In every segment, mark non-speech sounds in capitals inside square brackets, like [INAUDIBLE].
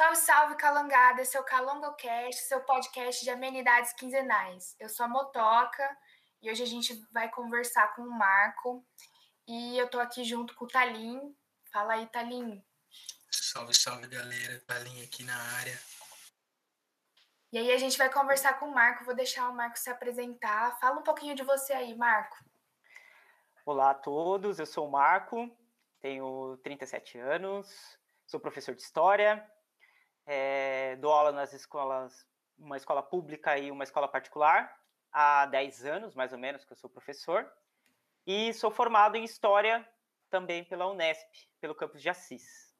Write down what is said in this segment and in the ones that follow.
Salve, salve, Calangada, seu CalongoCast, seu podcast de amenidades quinzenais. Eu sou a Motoca e hoje a gente vai conversar com o Marco e eu tô aqui junto com o Talim. Fala aí, Talim. Salve, salve, galera. Talim aqui na área. E aí a gente vai conversar com o Marco, vou deixar o Marco se apresentar. Fala um pouquinho de você aí, Marco. Olá a todos, eu sou o Marco, tenho 37 anos, sou professor de História, é, dou aula nas escolas, uma escola pública e uma escola particular, há 10 anos, mais ou menos, que eu sou professor. E sou formado em História também pela Unesp, pelo campus de Assis.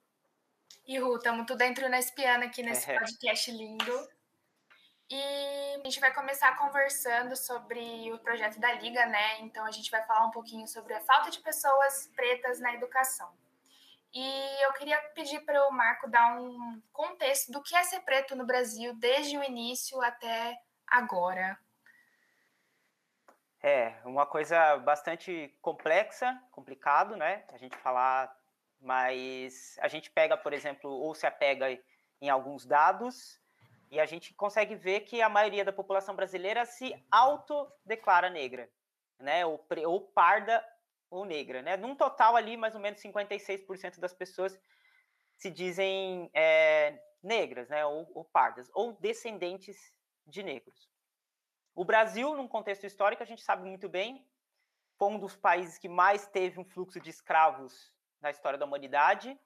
E Ru, estamos tudo dentro Unespiana aqui nesse é. podcast lindo. E a gente vai começar conversando sobre o projeto da Liga, né? Então a gente vai falar um pouquinho sobre a falta de pessoas pretas na educação. E eu queria pedir para o Marco dar um contexto do que é ser preto no Brasil desde o início até agora. É, uma coisa bastante complexa, complicado, né? A gente falar, mas a gente pega, por exemplo, ou se apega em alguns dados e a gente consegue ver que a maioria da população brasileira se autodeclara negra, né? Ou, ou parda ou negra, né? Num total ali, mais ou menos 56% das pessoas se dizem é, negras, né? Ou, ou pardas, ou descendentes de negros. O Brasil, num contexto histórico, a gente sabe muito bem, foi um dos países que mais teve um fluxo de escravos na história da humanidade,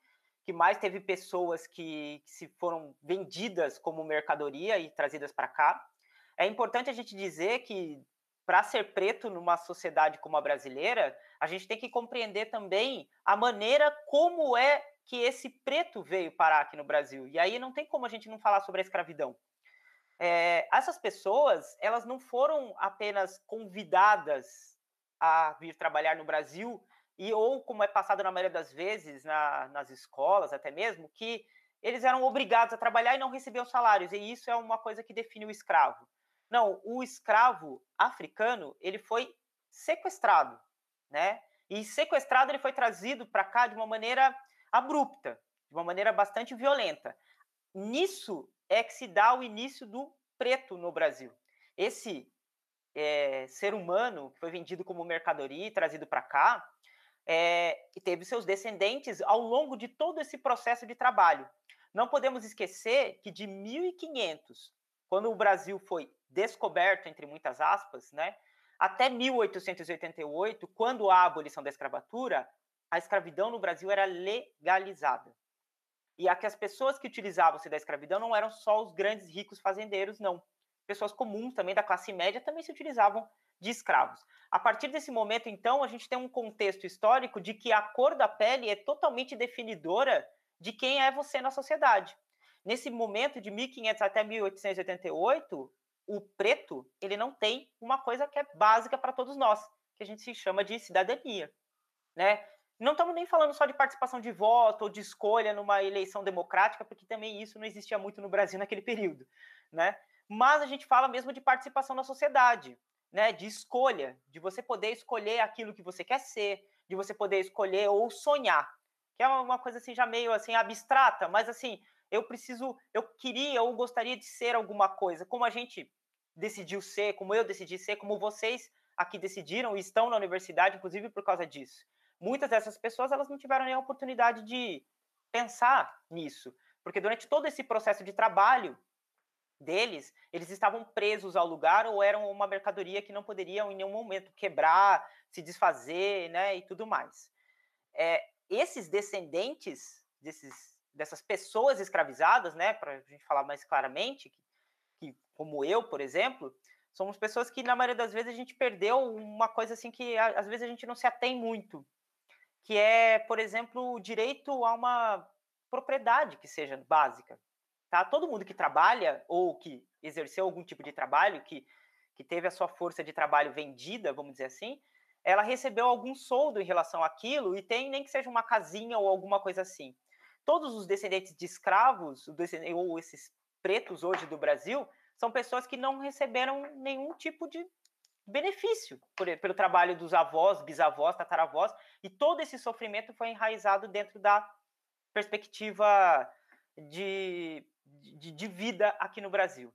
que mais teve pessoas que, que se foram vendidas como mercadoria e trazidas para cá. É importante a gente dizer que para ser preto numa sociedade como a brasileira, a gente tem que compreender também a maneira como é que esse preto veio parar aqui no Brasil. E aí não tem como a gente não falar sobre a escravidão. É, essas pessoas, elas não foram apenas convidadas a vir trabalhar no Brasil e ou como é passado na maioria das vezes na, nas escolas até mesmo, que eles eram obrigados a trabalhar e não recebiam salários. E isso é uma coisa que define o escravo. Não, o escravo africano, ele foi sequestrado, né? E sequestrado ele foi trazido para cá de uma maneira abrupta, de uma maneira bastante violenta. Nisso é que se dá o início do preto no Brasil. Esse é, ser humano que foi vendido como mercadoria e trazido para cá, é, e teve seus descendentes ao longo de todo esse processo de trabalho. Não podemos esquecer que de 1500, quando o Brasil foi descoberto, entre muitas aspas, né, até 1888, quando há a abolição da escravatura, a escravidão no Brasil era legalizada. E a que as pessoas que utilizavam-se da escravidão não eram só os grandes ricos fazendeiros, não. Pessoas comuns também da classe média também se utilizavam de escravos. A partir desse momento, então, a gente tem um contexto histórico de que a cor da pele é totalmente definidora de quem é você na sociedade. Nesse momento de 1500 até 1888, o preto ele não tem uma coisa que é básica para todos nós, que a gente se chama de cidadania, né? Não estamos nem falando só de participação de voto ou de escolha numa eleição democrática, porque também isso não existia muito no Brasil naquele período, né? Mas a gente fala mesmo de participação na sociedade, né? De escolha, de você poder escolher aquilo que você quer ser, de você poder escolher ou sonhar, que é uma coisa assim já meio assim abstrata, mas assim eu preciso, eu queria ou gostaria de ser alguma coisa, como a gente decidiu ser, como eu decidi ser, como vocês aqui decidiram e estão na universidade, inclusive por causa disso. Muitas dessas pessoas elas não tiveram nem a oportunidade de pensar nisso, porque durante todo esse processo de trabalho deles, eles estavam presos ao lugar ou eram uma mercadoria que não poderiam em nenhum momento quebrar, se desfazer, né, e tudo mais. É, esses descendentes desses dessas pessoas escravizadas, né, para a gente falar mais claramente, que, que, como eu, por exemplo, somos pessoas que na maioria das vezes a gente perdeu uma coisa assim que às vezes a gente não se atém muito, que é, por exemplo, o direito a uma propriedade que seja básica. Tá? Todo mundo que trabalha ou que exerceu algum tipo de trabalho, que, que teve a sua força de trabalho vendida, vamos dizer assim, ela recebeu algum soldo em relação àquilo e tem nem que seja uma casinha ou alguma coisa assim todos os descendentes de escravos, ou esses pretos hoje do Brasil, são pessoas que não receberam nenhum tipo de benefício por, pelo trabalho dos avós, bisavós, tataravós, e todo esse sofrimento foi enraizado dentro da perspectiva de, de, de vida aqui no Brasil.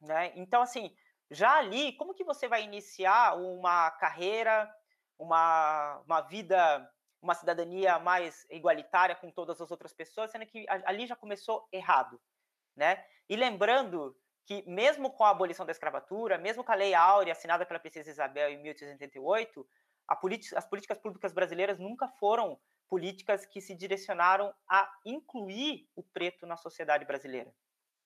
Né? Então, assim, já ali, como que você vai iniciar uma carreira, uma, uma vida, uma cidadania mais igualitária com todas as outras pessoas, sendo que ali já começou errado, né? E lembrando que mesmo com a abolição da escravatura, mesmo com a Lei Áurea assinada pela princesa Isabel em 1888, as políticas públicas brasileiras nunca foram políticas que se direcionaram a incluir o preto na sociedade brasileira,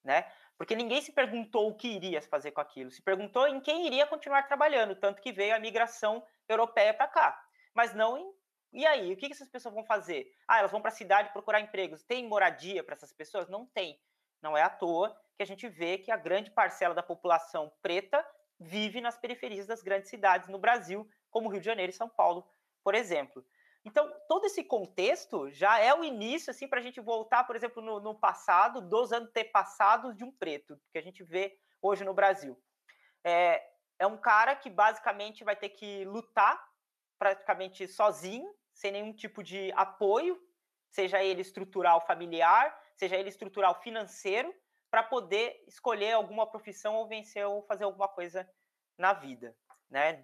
né? Porque ninguém se perguntou o que iria fazer com aquilo, se perguntou em quem iria continuar trabalhando, tanto que veio a migração europeia para cá. Mas não em. E aí, o que essas pessoas vão fazer? Ah, elas vão para a cidade procurar empregos. Tem moradia para essas pessoas? Não tem. Não é à toa que a gente vê que a grande parcela da população preta vive nas periferias das grandes cidades no Brasil, como Rio de Janeiro e São Paulo, por exemplo. Então, todo esse contexto já é o início, assim, para a gente voltar, por exemplo, no, no passado, dos antepassados de um preto, que a gente vê hoje no Brasil. É, é um cara que basicamente vai ter que lutar praticamente sozinho, sem nenhum tipo de apoio, seja ele estrutural familiar, seja ele estrutural financeiro, para poder escolher alguma profissão ou vencer ou fazer alguma coisa na vida né?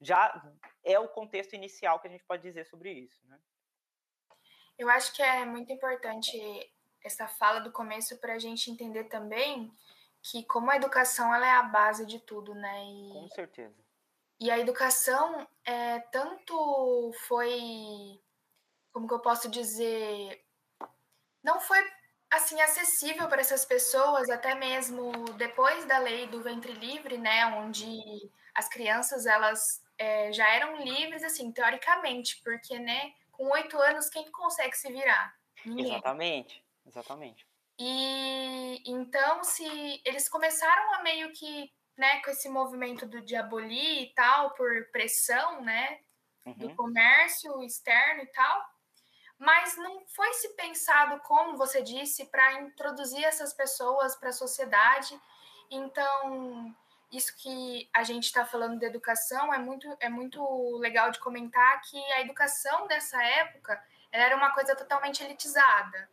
Já é o contexto inicial que a gente pode dizer sobre isso, né? Eu acho que é muito importante essa fala do começo para a gente entender também que como a educação ela é a base de tudo, né? E, Com certeza. E a educação é tanto foi, como que eu posso dizer, não foi assim acessível para essas pessoas até mesmo depois da lei do ventre livre, né, onde as crianças elas é, já eram livres assim teoricamente, porque né, com oito anos quem consegue se virar? Ninguém. Exatamente, exatamente. E então se eles começaram a meio que né, com esse movimento do de abolir e tal por pressão, né, uhum. do comércio externo e tal mas não foi se pensado, como você disse, para introduzir essas pessoas para a sociedade. Então, isso que a gente está falando de educação é muito, é muito legal de comentar que a educação dessa época era uma coisa totalmente elitizada.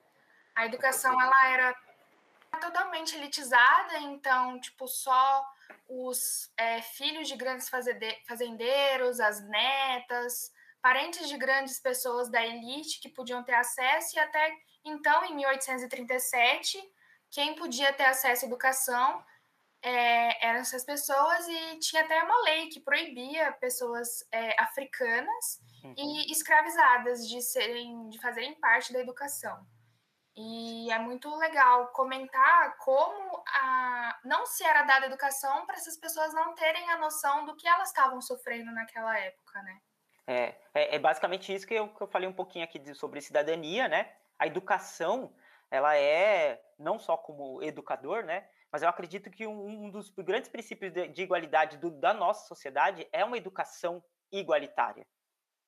A educação ela era totalmente elitizada, então, tipo, só os é, filhos de grandes fazendeiros, as netas, parentes de grandes pessoas da elite que podiam ter acesso, e até então, em 1837, quem podia ter acesso à educação é, eram essas pessoas, e tinha até uma lei que proibia pessoas é, africanas uhum. e escravizadas de, serem, de fazerem parte da educação. E é muito legal comentar como a, não se era dada educação para essas pessoas não terem a noção do que elas estavam sofrendo naquela época, né? É, é, é, basicamente isso que eu, que eu falei um pouquinho aqui de, sobre cidadania, né? A educação, ela é, não só como educador, né? Mas eu acredito que um, um dos grandes princípios de, de igualdade do, da nossa sociedade é uma educação igualitária.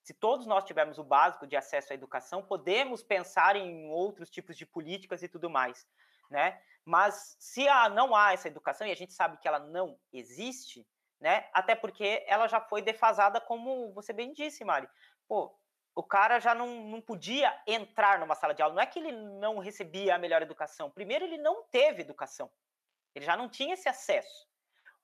Se todos nós tivermos o básico de acesso à educação, podemos pensar em outros tipos de políticas e tudo mais, né? Mas se há, não há essa educação, e a gente sabe que ela não existe, né? Até porque ela já foi defasada, como você bem disse, Mari. Pô, o cara já não, não podia entrar numa sala de aula. Não é que ele não recebia a melhor educação. Primeiro, ele não teve educação. Ele já não tinha esse acesso.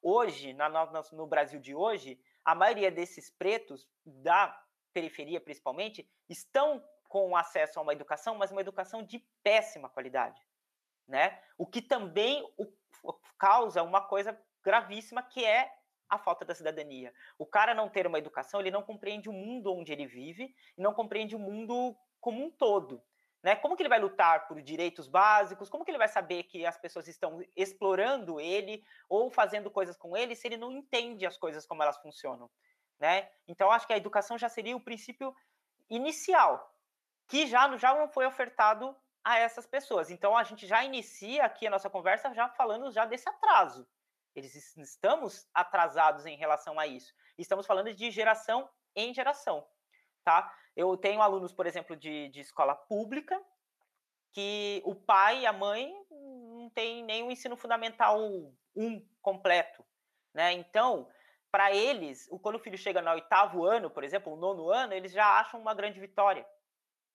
Hoje, na, no, no Brasil de hoje, a maioria desses pretos, da periferia principalmente, estão com acesso a uma educação, mas uma educação de péssima qualidade. Né? O que também o, causa uma coisa gravíssima, que é a falta da cidadania. O cara não ter uma educação, ele não compreende o mundo onde ele vive e não compreende o mundo como um todo. Né? Como que ele vai lutar por direitos básicos? Como que ele vai saber que as pessoas estão explorando ele ou fazendo coisas com ele se ele não entende as coisas como elas funcionam? Né? Então, acho que a educação já seria o princípio inicial, que já, já não foi ofertado a essas pessoas. Então, a gente já inicia aqui a nossa conversa já falando já desse atraso. Eles estamos atrasados em relação a isso. Estamos falando de geração em geração, tá? Eu tenho alunos, por exemplo, de, de escola pública, que o pai e a mãe não tem o ensino fundamental um completo, né? Então, para eles, quando o filho chega no oitavo ano, por exemplo, o nono ano, eles já acham uma grande vitória,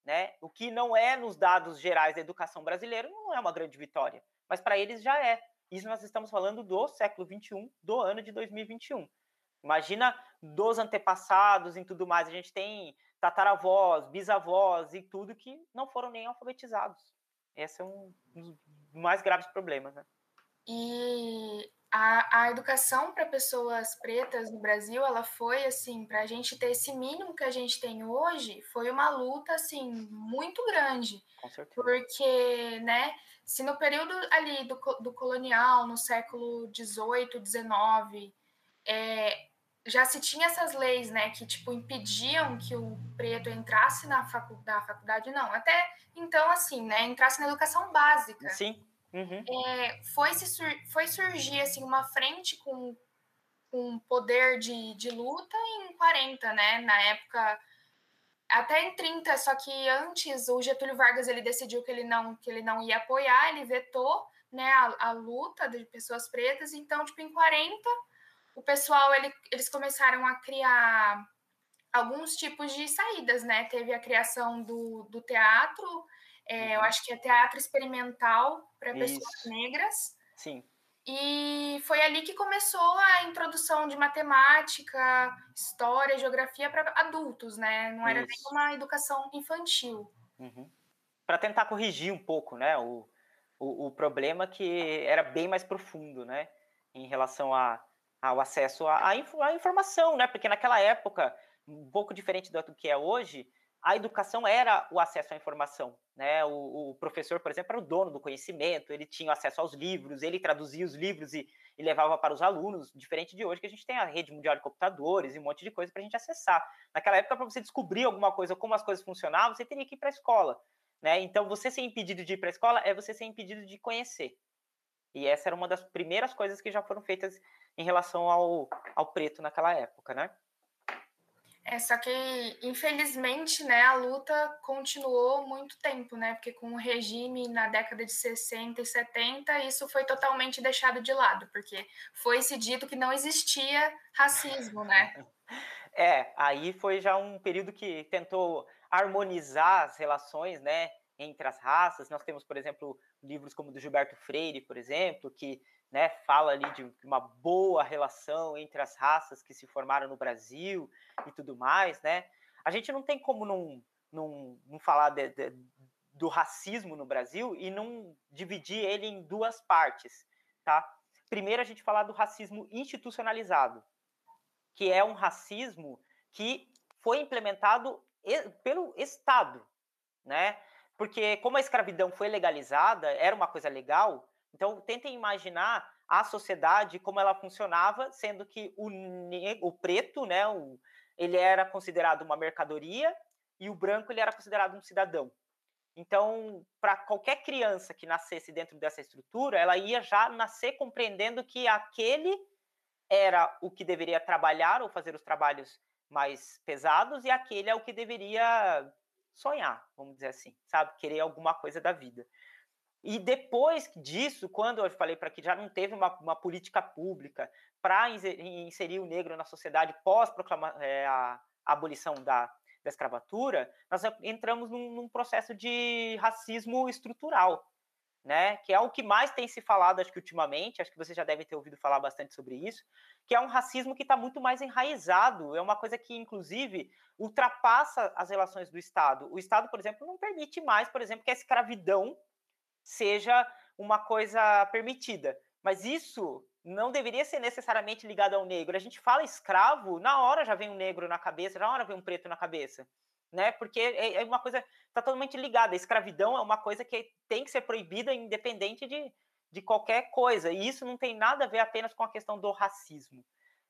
né? O que não é nos dados gerais da educação brasileira não é uma grande vitória, mas para eles já é. Isso nós estamos falando do século 21, do ano de 2021. Imagina dos antepassados e tudo mais. A gente tem tataravós, bisavós e tudo que não foram nem alfabetizados. Esse é um dos mais graves problemas, né? E a, a educação para pessoas pretas no Brasil, ela foi assim, para a gente ter esse mínimo que a gente tem hoje, foi uma luta assim muito grande. Com certeza. Porque, né, se no período ali do, do colonial, no século XVIII, XIX, é, já se tinha essas leis, né, que tipo impediam que o preto entrasse na faculdade, faculdade não, até então assim, né, entrasse na educação básica. Sim. Uhum. É, foi, se, foi surgir assim uma frente com, com poder de, de luta em 40, né? Na época até em 30, só que antes o Getúlio Vargas ele decidiu que ele não que ele não ia apoiar, ele vetou, né, a, a luta de pessoas pretas, então tipo em 40 o pessoal ele, eles começaram a criar alguns tipos de saídas, né? Teve a criação do, do teatro, é, eu uhum. acho que é teatro experimental para pessoas negras. Sim. E foi ali que começou a introdução de matemática, história, geografia para adultos, né? Não era Isso. nem uma educação infantil. Uhum. Para tentar corrigir um pouco, né? O, o, o, problema que era bem mais profundo, né? Em relação a, ao acesso à, à informação, né? Porque naquela época, um pouco diferente do que é hoje, a educação era o acesso à informação. Né? O, o, professor, por exemplo, era o dono do conhecimento, ele tinha acesso aos livros, ele traduzia os livros e, e levava para os alunos, diferente de hoje, que a gente tem a rede mundial de computadores e um monte de coisa para a gente acessar. Naquela época, para você descobrir alguma coisa, como as coisas funcionavam, você teria que ir para a escola. Né? Então, você ser impedido de ir para a escola é você ser impedido de conhecer. E essa era uma das primeiras coisas que já foram feitas em relação ao, ao preto naquela época, né? É, só que, infelizmente, né, a luta continuou muito tempo, né? Porque com o regime na década de 60 e 70, isso foi totalmente deixado de lado, porque foi-se dito que não existia racismo, né? [LAUGHS] É, aí foi já um período que tentou harmonizar as relações, né, entre as raças. Nós temos, por exemplo, livros como do Gilberto Freire, por exemplo, que né, fala ali de uma boa relação entre as raças que se formaram no Brasil e tudo mais, né? A gente não tem como não, não, não falar de, de, do racismo no Brasil e não dividir ele em duas partes, tá? Primeiro a gente falar do racismo institucionalizado, que é um racismo que foi implementado pelo Estado, né? Porque como a escravidão foi legalizada, era uma coisa legal, então, tentem imaginar a sociedade como ela funcionava, sendo que o, o preto, né, o, ele era considerado uma mercadoria e o branco ele era considerado um cidadão. Então, para qualquer criança que nascesse dentro dessa estrutura, ela ia já nascer compreendendo que aquele era o que deveria trabalhar ou fazer os trabalhos mais pesados e aquele é o que deveria sonhar, vamos dizer assim, sabe? Querer alguma coisa da vida. E depois disso, quando eu falei para que já não teve uma, uma política pública para inserir o negro na sociedade pós é, a, a, abolição da, da escravatura, nós entramos num, num, processo de racismo estrutural, né? Que é o que mais tem se falado, acho que ultimamente, acho que você já deve ter ouvido falar bastante sobre isso, que é um racismo que está muito mais enraizado, é uma coisa que, inclusive, ultrapassa as relações do Estado. O Estado, por exemplo, não permite mais, por exemplo, que a escravidão seja uma coisa permitida. Mas isso não deveria ser necessariamente ligado ao negro. A gente fala escravo, na hora já vem um negro na cabeça, na hora vem um preto na cabeça. Né? Porque é, é uma coisa está totalmente ligada. A escravidão é uma coisa que tem que ser proibida independente de, de qualquer coisa. E isso não tem nada a ver apenas com a questão do racismo,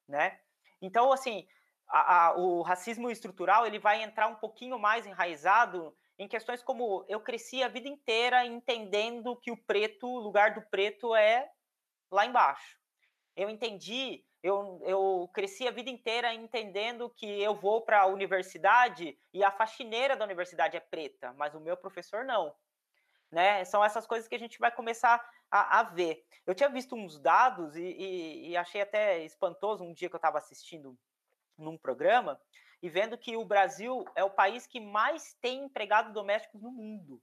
né? Então, assim, a, a, o racismo estrutural ele vai entrar um pouquinho mais enraizado em questões como eu cresci a vida inteira entendendo que o preto, o lugar do preto é lá embaixo. Eu entendi, eu, eu cresci a vida inteira entendendo que eu vou para a universidade e a faxineira da universidade é preta, mas o meu professor não. Né? São essas coisas que a gente vai começar a, a ver. Eu tinha visto uns dados e, e, e achei até espantoso um dia que eu estava assistindo num programa e vendo que o Brasil é o país que mais tem empregados domésticos no mundo.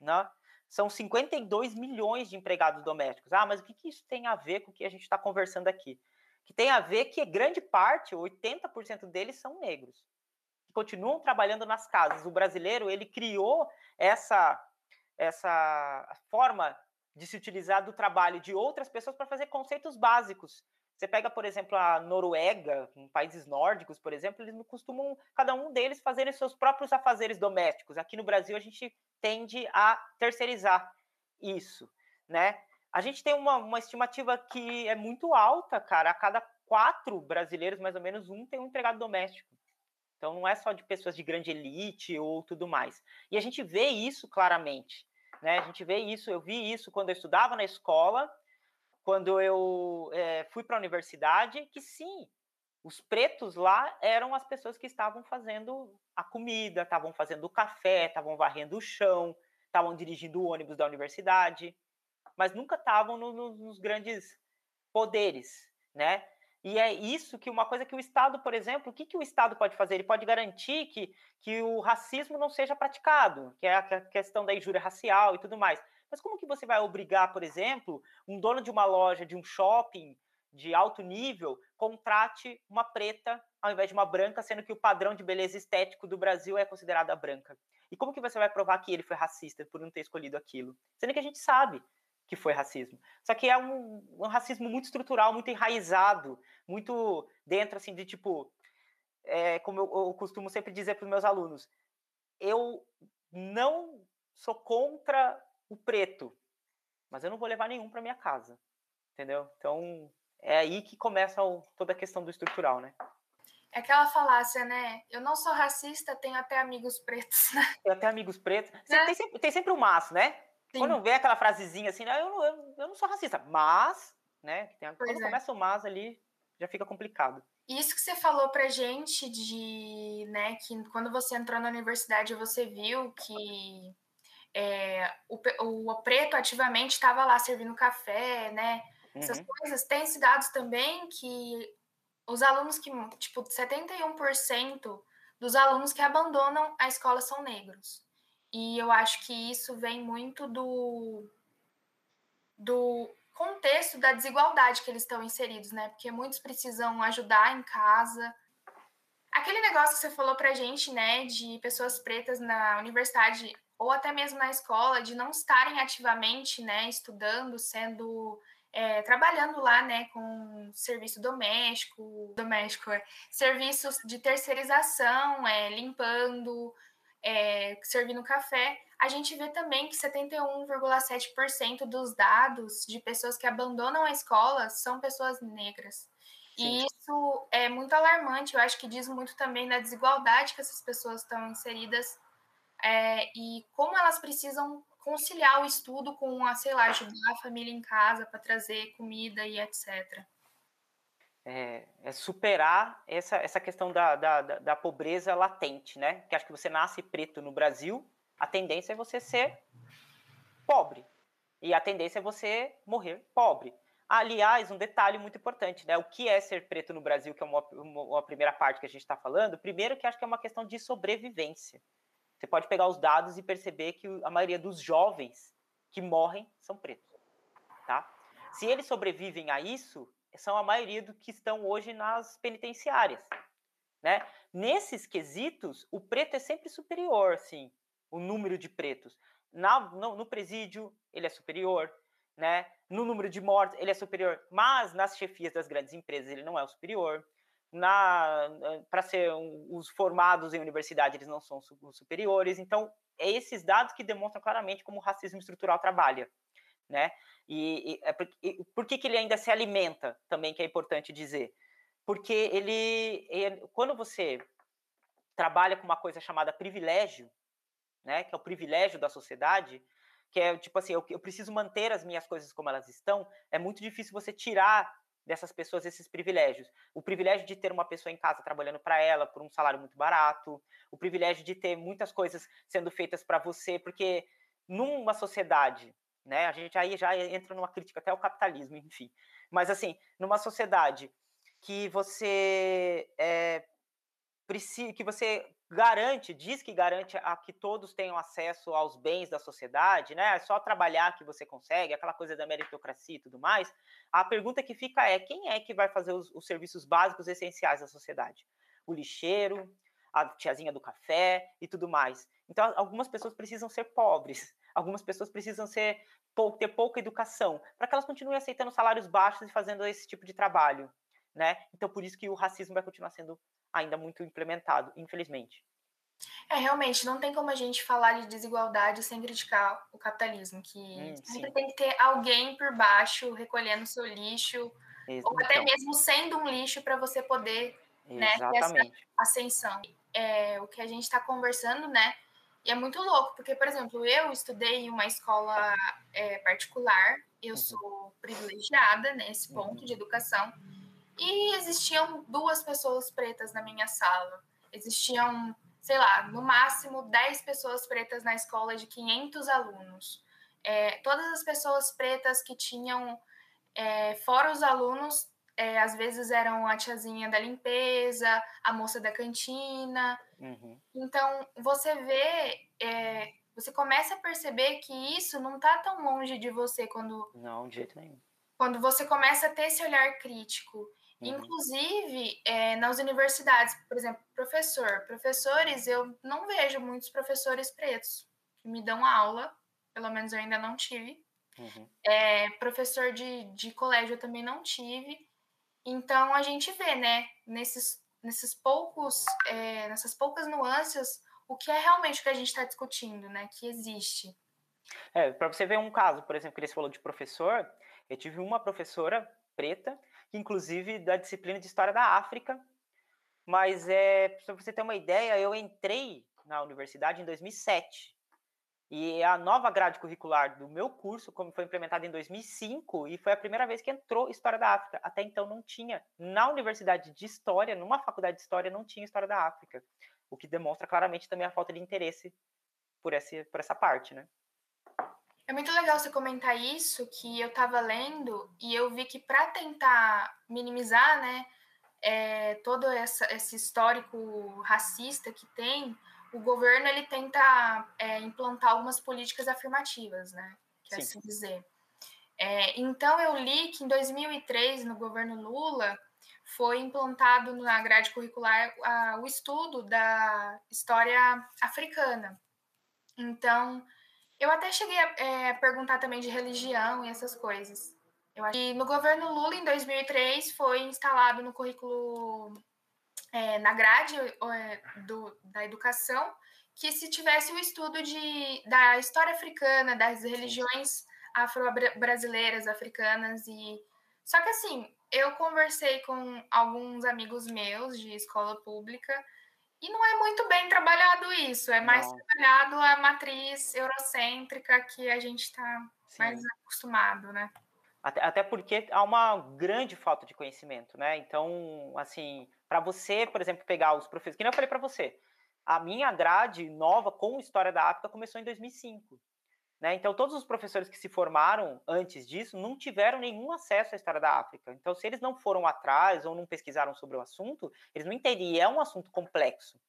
Né? São 52 milhões de empregados domésticos. Ah, mas o que, que isso tem a ver com o que a gente está conversando aqui? Que tem a ver que grande parte, 80% deles, são negros. Que continuam trabalhando nas casas. O brasileiro, ele criou essa, essa forma de se utilizar do trabalho de outras pessoas para fazer conceitos básicos você pega, por exemplo, a Noruega, países nórdicos, por exemplo, eles costumam, cada um deles, fazerem seus próprios afazeres domésticos. Aqui no Brasil, a gente tende a terceirizar isso, né? A gente tem uma, uma estimativa que é muito alta, cara. A cada quatro brasileiros, mais ou menos, um tem um empregado doméstico. Então, não é só de pessoas de grande elite ou tudo mais. E a gente vê isso claramente, né? A gente vê isso, eu vi isso quando eu estudava na escola, quando eu é, fui para a universidade, que sim, os pretos lá eram as pessoas que estavam fazendo a comida, estavam fazendo o café, estavam varrendo o chão, estavam dirigindo o ônibus da universidade, mas nunca estavam no, no, nos grandes poderes, né? E é isso que uma coisa que o Estado, por exemplo, o que, que o Estado pode fazer? Ele pode garantir que, que o racismo não seja praticado, que é a questão da injúria racial e tudo mais. Mas como que você vai obrigar, por exemplo, um dono de uma loja, de um shopping de alto nível, contrate uma preta ao invés de uma branca, sendo que o padrão de beleza estético do Brasil é considerada branca? E como que você vai provar que ele foi racista por não ter escolhido aquilo? Sendo que a gente sabe que foi racismo. Só que é um, um racismo muito estrutural, muito enraizado, muito dentro, assim, de tipo... É, como eu, eu costumo sempre dizer para os meus alunos, eu não sou contra o preto, mas eu não vou levar nenhum para minha casa, entendeu? Então é aí que começa o, toda a questão do estrutural, né? É aquela falácia, né? Eu não sou racista, tenho até amigos pretos, né? [LAUGHS] Tenho até amigos pretos. Né? Tem, sempre, tem sempre um mas, né? Sim. Quando vê aquela frasezinha assim, ah, eu, não, eu, eu não sou racista, mas, né? Tem, quando é. começa o mas ali, já fica complicado. Isso que você falou pra gente de, né, que quando você entrou na universidade você viu que é, o, o, preto ativamente estava lá servindo café, né? Essas uhum. coisas. Tem esses dados também que os alunos que, tipo, 71% dos alunos que abandonam a escola são negros. E eu acho que isso vem muito do, do contexto da desigualdade que eles estão inseridos, né? Porque muitos precisam ajudar em casa. Aquele negócio que você falou pra gente, né, de pessoas pretas na universidade ou até mesmo na escola, de não estarem ativamente, né, estudando, sendo é, trabalhando lá, né, com serviço doméstico, doméstico, é, serviços de terceirização, é, limpando, é, servindo café, a gente vê também que 71,7% dos dados de pessoas que abandonam a escola são pessoas negras. Sim. E isso é muito alarmante, eu acho que diz muito também da desigualdade que essas pessoas estão inseridas é, e como elas precisam conciliar o estudo com, a, sei lá, ajudar a família em casa para trazer comida e etc. É, é, superar essa, essa questão da, da, da pobreza latente, né? Que acho que você nasce preto no Brasil, a tendência é você ser pobre. E a tendência é você morrer pobre. Aliás, um detalhe muito importante, né? O que é ser preto no Brasil, que é uma, uma primeira parte que a gente está falando? Primeiro que acho que é uma questão de sobrevivência. Você pode pegar os dados e perceber que a maioria dos jovens que morrem são pretos, tá? Se eles sobrevivem a isso, são a maioria do que estão hoje nas penitenciárias, né? Nesses quesitos, o preto é sempre superior, assim, o número de pretos. Na, no, no presídio, ele é superior, né? No número de mortes, ele é superior, mas nas chefias das grandes empresas ele não é o superior para ser um, os formados em universidade eles não são superiores. Então é esses dados que demonstram claramente como o racismo estrutural trabalha né? E, e, é por, e, por que, que ele ainda se alimenta também que é importante dizer? Porque ele, ele quando você trabalha com uma coisa chamada privilégio né que é o privilégio da sociedade que é tipo assim eu, eu preciso manter as minhas coisas como elas estão é muito difícil você tirar dessas pessoas esses privilégios. O privilégio de ter uma pessoa em casa trabalhando para ela por um salário muito barato, o privilégio de ter muitas coisas sendo feitas para você, porque numa sociedade, né, a gente aí já entra numa crítica até ao capitalismo, enfim. Mas assim, numa sociedade que você é, que você garante, diz que garante a que todos tenham acesso aos bens da sociedade, né? É só trabalhar que você consegue, aquela coisa da meritocracia e tudo mais. A pergunta que fica é: quem é que vai fazer os, os serviços básicos essenciais da sociedade? O lixeiro, a tiazinha do café e tudo mais. Então, algumas pessoas precisam ser pobres, [LAUGHS] algumas pessoas precisam ser ter pouca educação, para que elas continuem aceitando salários baixos e fazendo esse tipo de trabalho, né? Então, por isso que o racismo vai continuar sendo ainda muito implementado, infelizmente. É, realmente, não tem como a gente falar de desigualdade sem criticar o capitalismo, que hum, sempre sim. tem que ter alguém por baixo recolhendo seu lixo, Isso, ou até então. mesmo sendo um lixo para você poder né, ter essa ascensão. É, o que a gente está conversando, né? E é muito louco, porque, por exemplo, eu estudei em uma escola é, particular, eu uhum. sou privilegiada nesse ponto uhum. de educação, e existiam duas pessoas pretas na minha sala. Existiam, sei lá, no máximo 10 pessoas pretas na escola de 500 alunos. É, todas as pessoas pretas que tinham, é, fora os alunos, é, às vezes eram a tiazinha da limpeza, a moça da cantina. Uhum. Então, você vê, é, você começa a perceber que isso não está tão longe de você quando. Não, de jeito nenhum. Quando você começa a ter esse olhar crítico. Uhum. Inclusive, é, nas universidades, por exemplo, professor. Professores, eu não vejo muitos professores pretos que me dão aula, pelo menos eu ainda não tive. Uhum. É, professor de, de colégio eu também não tive. Então, a gente vê, né, nesses, nesses poucos, é, nessas poucas nuances, o que é realmente o que a gente está discutindo, né, que existe. É, para você ver um caso, por exemplo, que você falou de professor, eu tive uma professora preta inclusive da disciplina de História da África. Mas, é, para você ter uma ideia, eu entrei na universidade em 2007. E a nova grade curricular do meu curso, como foi implementada em 2005, e foi a primeira vez que entrou História da África. Até então não tinha. Na Universidade de História, numa faculdade de História, não tinha História da África. O que demonstra claramente também a falta de interesse por, esse, por essa parte, né? É muito legal você comentar isso, que eu estava lendo e eu vi que para tentar minimizar, né, é, todo essa, esse histórico racista que tem, o governo ele tenta é, implantar algumas políticas afirmativas, né, que assim dizer. É, então eu li que em 2003, no governo Lula, foi implantado na grade curricular a, o estudo da história africana. Então eu até cheguei a é, perguntar também de religião e essas coisas. Eu acho que no governo Lula, em 2003, foi instalado no currículo, é, na grade é, do, da educação, que se tivesse o estudo de, da história africana, das religiões afro-brasileiras, africanas e... Só que assim, eu conversei com alguns amigos meus de escola pública e não é muito bem trabalhado isso, é mais não. trabalhado a matriz eurocêntrica que a gente está mais acostumado, né? Até, até porque há uma grande falta de conhecimento, né? Então, assim, para você, por exemplo, pegar os professores, que nem eu falei para você, a minha grade nova com História da África começou em 2005. Né? Então, todos os professores que se formaram antes disso não tiveram nenhum acesso à história da África. Então, se eles não foram atrás ou não pesquisaram sobre o assunto, eles não entendem. É um assunto complexo.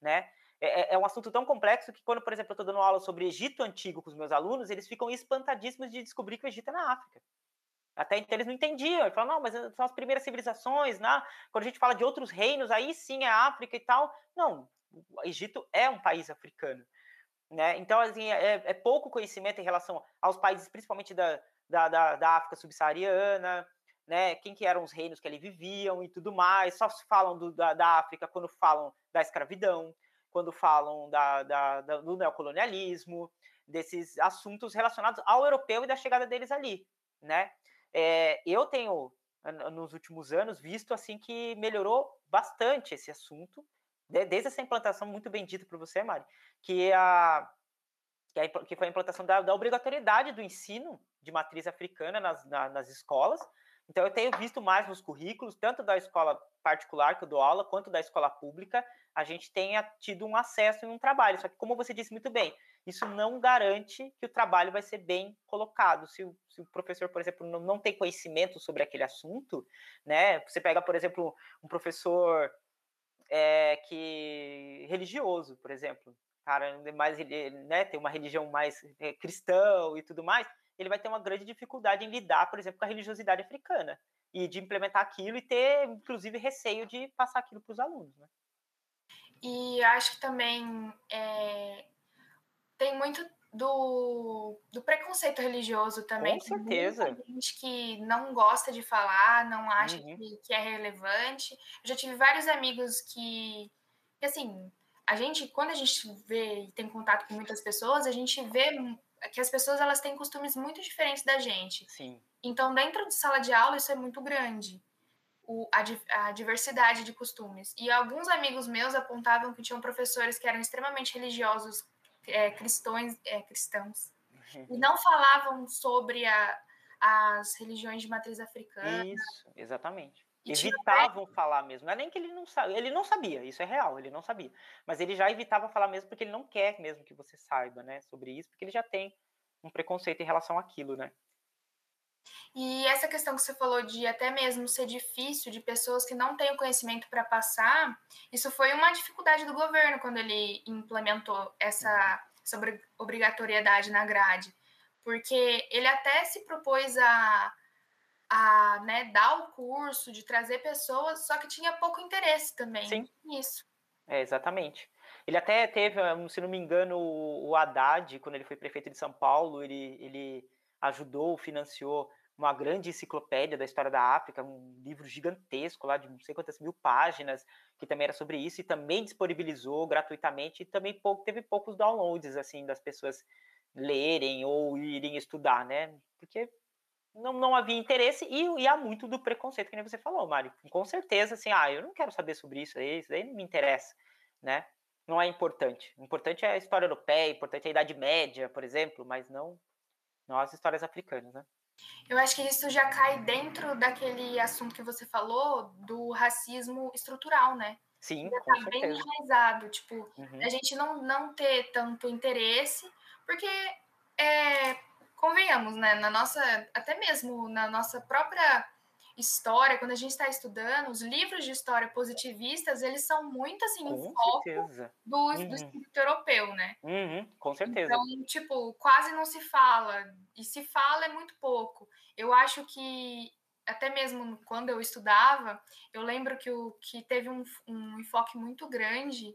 Né? É, é, é um assunto tão complexo que, quando, por exemplo, eu estou dando aula sobre Egito Antigo com os meus alunos, eles ficam espantadíssimos de descobrir que o Egito é na África. Até então eles não entendiam. Eles falam, não, mas são as primeiras civilizações, né? Quando a gente fala de outros reinos, aí sim é África e tal. Não, o Egito é um país africano. Né? Então, assim, é, é, pouco conhecimento em relação aos países, principalmente da, da, da, da África subsaariana, né? quem que eram os reinos que ali viviam e tudo mais. Só se falam do, da, da África quando falam da escravidão, quando falam da, da, da, do neocolonialismo, desses assuntos relacionados ao europeu e da chegada deles ali. Né? É, eu tenho, nos últimos anos, visto assim que melhorou bastante esse assunto, desde essa implantação muito bem dita por você, Mari, que, a, que, a, que foi a implantação da, da, obrigatoriedade do ensino de matriz africana nas, na, nas escolas. Então, eu tenho visto mais nos currículos, tanto da escola particular que eu dou aula, quanto da escola pública, a gente tenha tido um acesso e um trabalho. Só que, como você disse muito bem, isso não garante que o trabalho vai ser bem colocado. Se o, se o professor, por exemplo, não, não tem conhecimento sobre aquele assunto, né? Você pega, por exemplo, um professor é, que religioso, por exemplo. Cara, mais, né, tem uma religião mais é, cristão e tudo mais, ele vai ter uma grande dificuldade em lidar, por exemplo, com a religiosidade africana e de implementar aquilo e ter, inclusive, receio de passar aquilo para os alunos, né? E acho que também é, tem muito do, do preconceito religioso também. Com certeza. Tem gente que não gosta de falar, não acha uhum. que, que, é relevante. Eu já tive vários amigos que, que, assim, a gente, quando a gente vê e tem contato com muitas pessoas, a gente vê que as pessoas elas têm costumes muito diferentes da gente. Sim. Então, dentro de sala de aula, isso é muito grande. O, a, a, diversidade de costumes. E alguns amigos meus apontavam que tinham professores que eram extremamente religiosos, é, cristões, é, cristãos, uhum. e não falavam sobre a, as religiões de matriz africana. Isso, exatamente. E evitavam tinha... falar mesmo. Não é nem que ele não sabia, ele não sabia, isso é real, ele não sabia. Mas ele já evitava falar mesmo porque ele não quer mesmo que você saiba, né, sobre isso, porque ele já tem um preconceito em relação àquilo, né? E essa questão que você falou de até mesmo ser difícil, de pessoas que não têm o conhecimento para passar, isso foi uma dificuldade do governo quando ele implementou essa, essa obrigatoriedade na grade. Porque ele até se propôs a, a né, dar o curso, de trazer pessoas, só que tinha pouco interesse também Sim. nisso. É, exatamente. Ele até teve, se não me engano, o Haddad, quando ele foi prefeito de São Paulo, ele, ele ajudou, financiou uma grande enciclopédia da história da África, um livro gigantesco lá de não sei quantas mil páginas, que também era sobre isso, e também disponibilizou gratuitamente, e também pouco, teve poucos downloads, assim, das pessoas lerem ou irem estudar, né? Porque não, não havia interesse e, e há muito do preconceito, que nem você falou, Mari. Com certeza, assim, ah, eu não quero saber sobre isso aí, isso aí não me interessa, né? Não é importante. O importante é a história europeia, importante é a Idade Média, por exemplo, mas não as histórias africanas, né? Eu acho que isso já cai dentro daquele assunto que você falou do racismo estrutural, né? Sim, já com tá certeza. bem enraizado, tipo, uhum. a gente não, não ter tanto interesse, porque é, convenhamos, né, na nossa, até mesmo na nossa própria história, quando a gente está estudando, os livros de história positivistas, eles são muito assim, com em foco certeza. do, uhum. do espírito europeu, né? Uhum, com certeza. Então, tipo, quase não se fala, e se fala é muito pouco. Eu acho que até mesmo quando eu estudava, eu lembro que, o, que teve um, um enfoque muito grande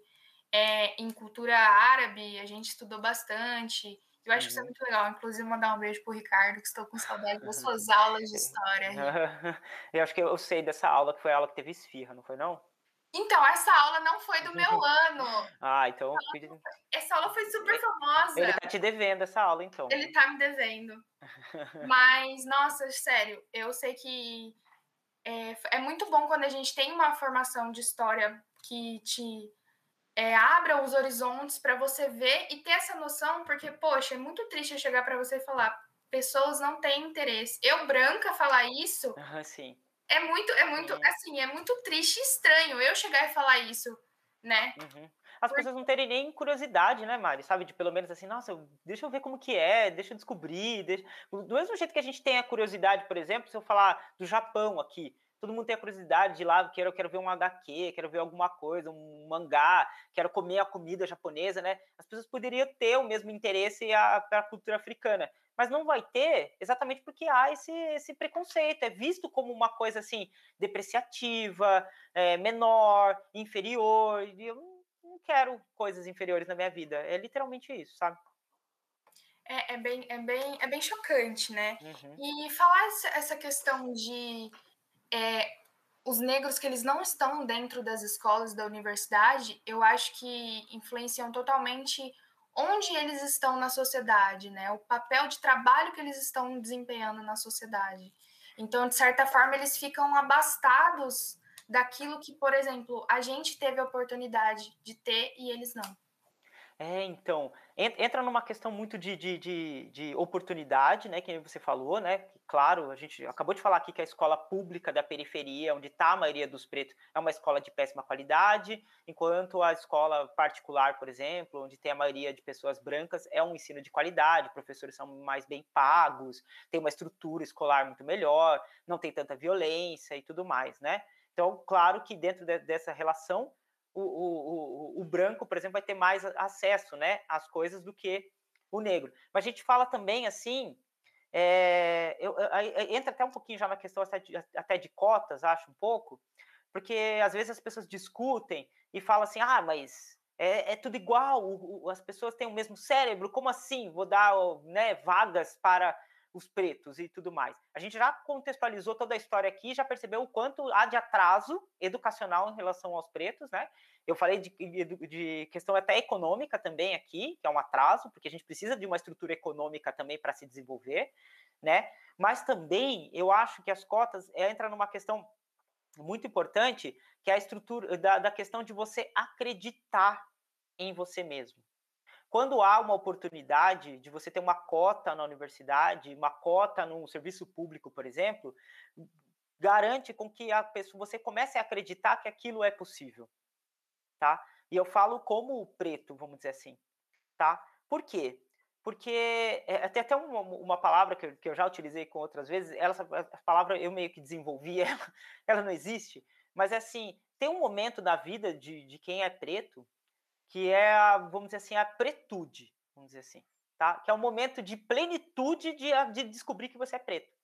é, em cultura árabe, a gente estudou bastante, eu acho que isso é uhum. muito legal. Inclusive, mandar um beijo pro Ricardo, que estou com saudade das [LAUGHS] suas aulas de história. [LAUGHS] eu acho que eu sei dessa aula, que foi a aula que teve esfirra, não foi não? Então, essa aula não foi do meu [LAUGHS] ano. ah, então... Essa aula foi super famosa. Ele tá te devendo essa aula, então. Ele tá me devendo. Mas, nossa, sério, eu sei que é, é muito bom quando a gente tem uma formação de história que te é, abra os horizontes para você ver e ter essa noção, porque, poxa, é muito triste eu chegar para você e falar, pessoas não têm interesse. Eu, branca, falar isso. Ah, sim. É muito, é muito, sim. assim, é muito triste e estranho eu chegar e falar isso, né? Uhum. As Porque... pessoas não terem nem curiosidade, né, Mari? Sabe, de pelo menos assim, nossa, deixa eu ver como que é, deixa eu descobrir. Deixa... Do mesmo jeito que a gente tem a curiosidade, por exemplo, se eu falar do Japão aqui, todo mundo tem a curiosidade de ir lá, quero, quero ver um HQ, quero ver alguma coisa, um mangá, quero comer a comida japonesa, né? As pessoas poderiam ter o mesmo interesse para a cultura africana, mas não vai ter exatamente porque há esse, esse preconceito, é visto como uma coisa assim, depreciativa, é, menor, inferior, e eu não quero coisas inferiores na minha vida, é literalmente isso, sabe? É, é, bem, é, bem, é bem chocante, né? Uhum. E falar essa questão de é, os negros que eles não estão dentro das escolas da universidade, eu acho que influenciam totalmente onde eles estão na sociedade, né? O papel de trabalho que eles estão desempenhando na sociedade. Então, de certa forma, eles ficam abastados daquilo que, por exemplo, a gente teve a oportunidade de ter e eles não. É, então, entra numa questão muito de, de, de, de, oportunidade, né, que você falou, né, claro, a gente acabou de falar aqui que a escola pública da periferia, onde está a maioria dos pretos, é uma escola de péssima qualidade, enquanto a escola particular, por exemplo, onde tem a maioria de pessoas brancas, é um ensino de qualidade, professores são mais bem pagos, tem uma estrutura escolar muito melhor, não tem tanta violência e tudo mais, né, então, claro que dentro de, dessa relação, o, o, o, o branco, por exemplo, vai ter mais acesso né, às coisas do que o negro. Mas a gente fala também assim, é, eu, eu, entra até um pouquinho já na questão até de, até de cotas, acho um pouco, porque às vezes as pessoas discutem e falam assim, ah, mas é, é tudo igual, as pessoas têm o mesmo cérebro, como assim? Vou dar né, vagas para os pretos e tudo mais. A gente já contextualizou toda a história aqui, já percebeu o quanto há de atraso educacional em relação aos pretos, né? Eu falei de, de, questão até econômica também aqui, que é um atraso, porque a gente precisa de uma estrutura econômica também para se desenvolver, né? Mas também eu acho que as cotas entra numa questão muito importante, que é a estrutura da, da questão de você acreditar em você mesmo quando há uma oportunidade de você ter uma cota na universidade, uma cota no serviço público, por exemplo, garante com que a pessoa, você comece a acreditar que aquilo é possível, tá? E eu falo como preto, vamos dizer assim, tá? Por quê? Porque é, tem até uma, uma palavra que eu, que eu, já utilizei com outras vezes, ela, essa palavra eu meio que desenvolvi [LAUGHS] ela, ela não existe, mas é assim, tem um momento da vida de, de quem é preto que é, a, vamos dizer assim, a pretude, vamos dizer assim, tá? Que é o momento de plenitude de, de descobrir que você é preto.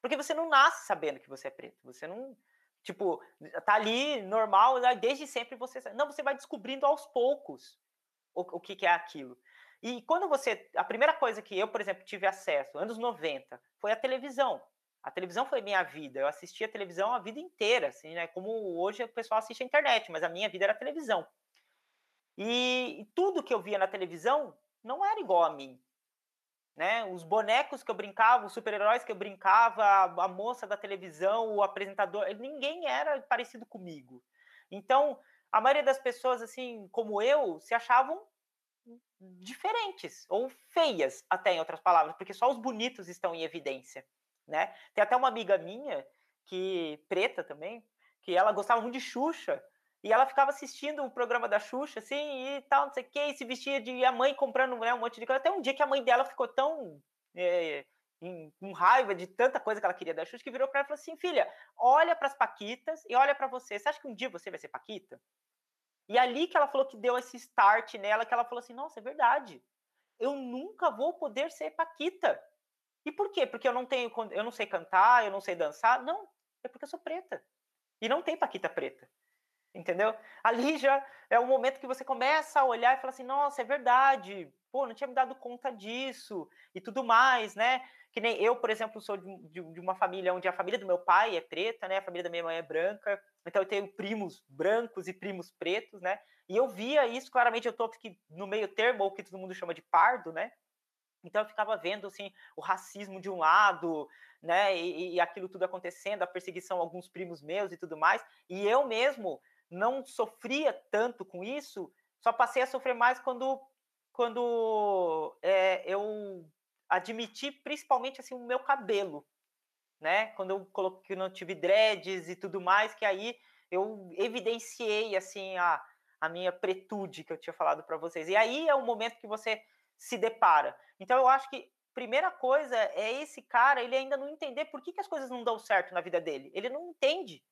Porque você não nasce sabendo que você é preto, você não, tipo, tá ali normal, né? desde sempre você, não, você vai descobrindo aos poucos o, o que, que é aquilo. E quando você, a primeira coisa que eu, por exemplo, tive acesso, anos 90, foi a televisão. A televisão foi minha vida. Eu assistia televisão a vida inteira, assim, né? Como hoje o pessoal assiste a internet, mas a minha vida era televisão. E, tudo que eu via na televisão não era igual a mim. Né? Os bonecos que eu brincava, os super-heróis que eu brincava, a, a, moça da televisão, o apresentador, ninguém era parecido comigo. Então, a maioria das pessoas, assim como eu, se achavam diferentes ou feias, até em outras palavras, porque só os bonitos estão em evidência, né? Tem até uma amiga minha que preta também, que ela gostava muito de Xuxa e ela ficava assistindo o programa da Xuxa, assim, e tal, não sei o quê, e se vestia de a mãe comprando né, um monte de coisa. Até um dia que a mãe dela ficou tão é, em, com raiva de tanta coisa que ela queria da Xuxa, que virou para ela e falou assim: filha, olha para as Paquitas e olha para você. Você acha que um dia você vai ser Paquita? E ali que ela falou que deu esse start nela, que ela falou assim: nossa, é verdade. Eu nunca vou poder ser Paquita. E por quê? Porque eu não tenho, eu não sei cantar, eu não sei dançar? Não, é porque eu sou preta. E não tem Paquita preta entendeu? Ali já é o momento que você começa a olhar e falar assim, nossa, é verdade, pô, não tinha me dado conta disso e tudo mais, né? Que nem eu, por exemplo, sou de, de, de, uma família onde a família do meu pai é preta, né? A família da minha mãe é branca, então eu tenho primos brancos e primos pretos, né? E eu via isso claramente, eu tô aqui no meio termo, ou que todo mundo chama de pardo, né? Então eu ficava vendo assim o racismo de um lado, né, e, e aquilo tudo acontecendo, a perseguição a alguns primos meus e tudo mais. E eu mesmo não sofria tanto com isso, só passei a sofrer mais quando, quando é, eu admiti principalmente assim o meu cabelo, né? Quando eu coloquei, não tive dreads e tudo mais, que aí eu evidenciei assim a, a minha pretude que eu tinha falado para vocês. E aí é o momento que você se depara. Então eu acho que primeira coisa é esse cara, ele ainda não entender por que, que as coisas não dão certo na vida dele. Ele não entende.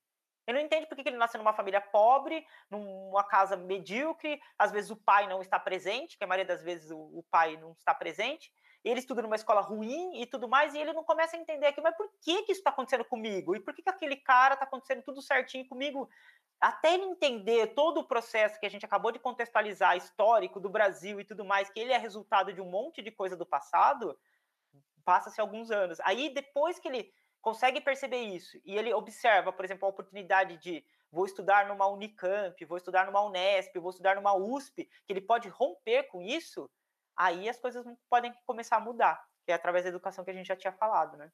Ele não entende por que ele nasceu numa família pobre, numa casa medíocre, às vezes o pai não está presente, que a maioria das vezes o, pai não está presente, ele estuda numa escola ruim e tudo mais, e ele não começa a entender aqui, mas por que, que isso está acontecendo comigo? E por que, que aquele cara está acontecendo tudo certinho comigo? Até ele entender todo o processo que a gente acabou de contextualizar, histórico do Brasil e tudo mais, que ele é resultado de um monte de coisa do passado, passa-se alguns anos. Aí, depois que ele consegue perceber isso e ele observa, por exemplo, a oportunidade de vou estudar numa Unicamp, vou estudar numa Unesp, vou estudar numa USP, que ele pode romper com isso, aí as coisas podem começar a mudar, que é através da educação que a gente já tinha falado, né?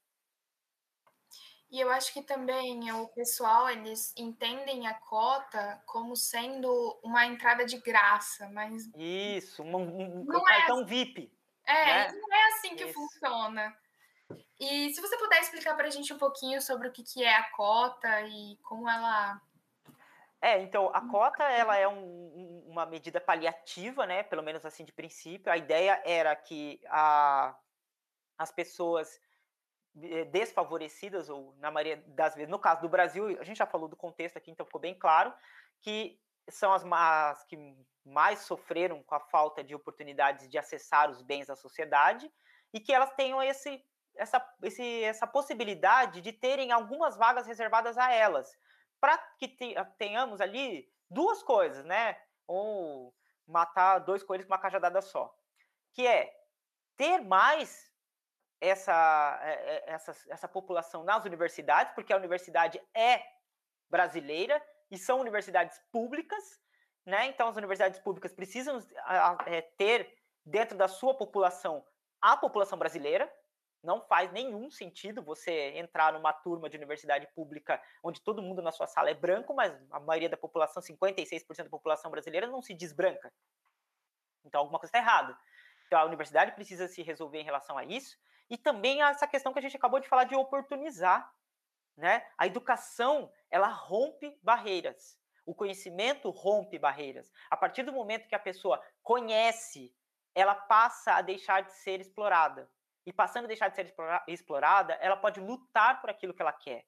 E eu acho que também o pessoal, eles entendem a cota como sendo uma entrada de graça, mas... Isso, um, um, um cartão é, assim. VIP. É, né? não é assim que Isso. funciona. E se você puder explicar para a gente um pouquinho sobre o que, que é a cota e como ela. É, então a cota ela é um, uma medida paliativa, né? Pelo menos assim de princípio. A ideia era que a, as pessoas eh, desfavorecidas ou na maioria das vezes, no caso do Brasil, a gente já falou do contexto aqui, então ficou bem claro que são as, as que mais sofreram com a falta de oportunidades de acessar os bens da sociedade e que elas tenham esse, essa, esse, essa possibilidade de terem algumas vagas reservadas a elas, para que tenhamos ali duas coisas, né? Ou matar dois coelhos com uma cajadada só, que é ter mais essa, é, é, essa, essa população nas universidades, porque a universidade é brasileira e são universidades públicas, né? Então as universidades públicas precisam é, ter dentro da sua população a população brasileira. Não faz nenhum sentido você entrar numa turma de universidade pública onde todo mundo na sua sala é branco, mas a maioria da população, 56% da população brasileira, não se diz branca. Então alguma coisa está errada. Então a universidade precisa se resolver em relação a isso e também essa questão que a gente acabou de falar de oportunizar, né? A educação, ela rompe barreiras. O conhecimento rompe barreiras. A partir do momento que a pessoa conhece, ela passa a deixar de ser explorada. E passando a deixar de ser explorada, ela pode lutar por aquilo que ela quer.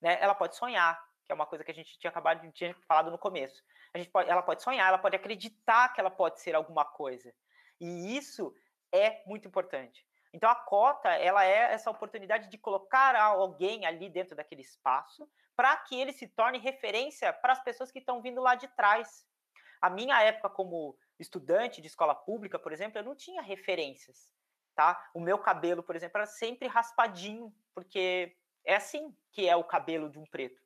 Né? Ela pode sonhar, que é uma coisa que a gente tinha acabado de tinha falado no começo. A gente pode, ela pode sonhar, ela pode acreditar que ela pode ser alguma coisa. E isso é muito importante. Então a cota, ela é essa oportunidade de colocar alguém ali dentro daquele espaço para que ele se torne referência para as pessoas que estão vindo lá de trás. A minha época como estudante de escola pública, por exemplo, eu não tinha referências, tá? O meu cabelo, por exemplo, era sempre raspadinho, porque é assim que é o cabelo de um preto,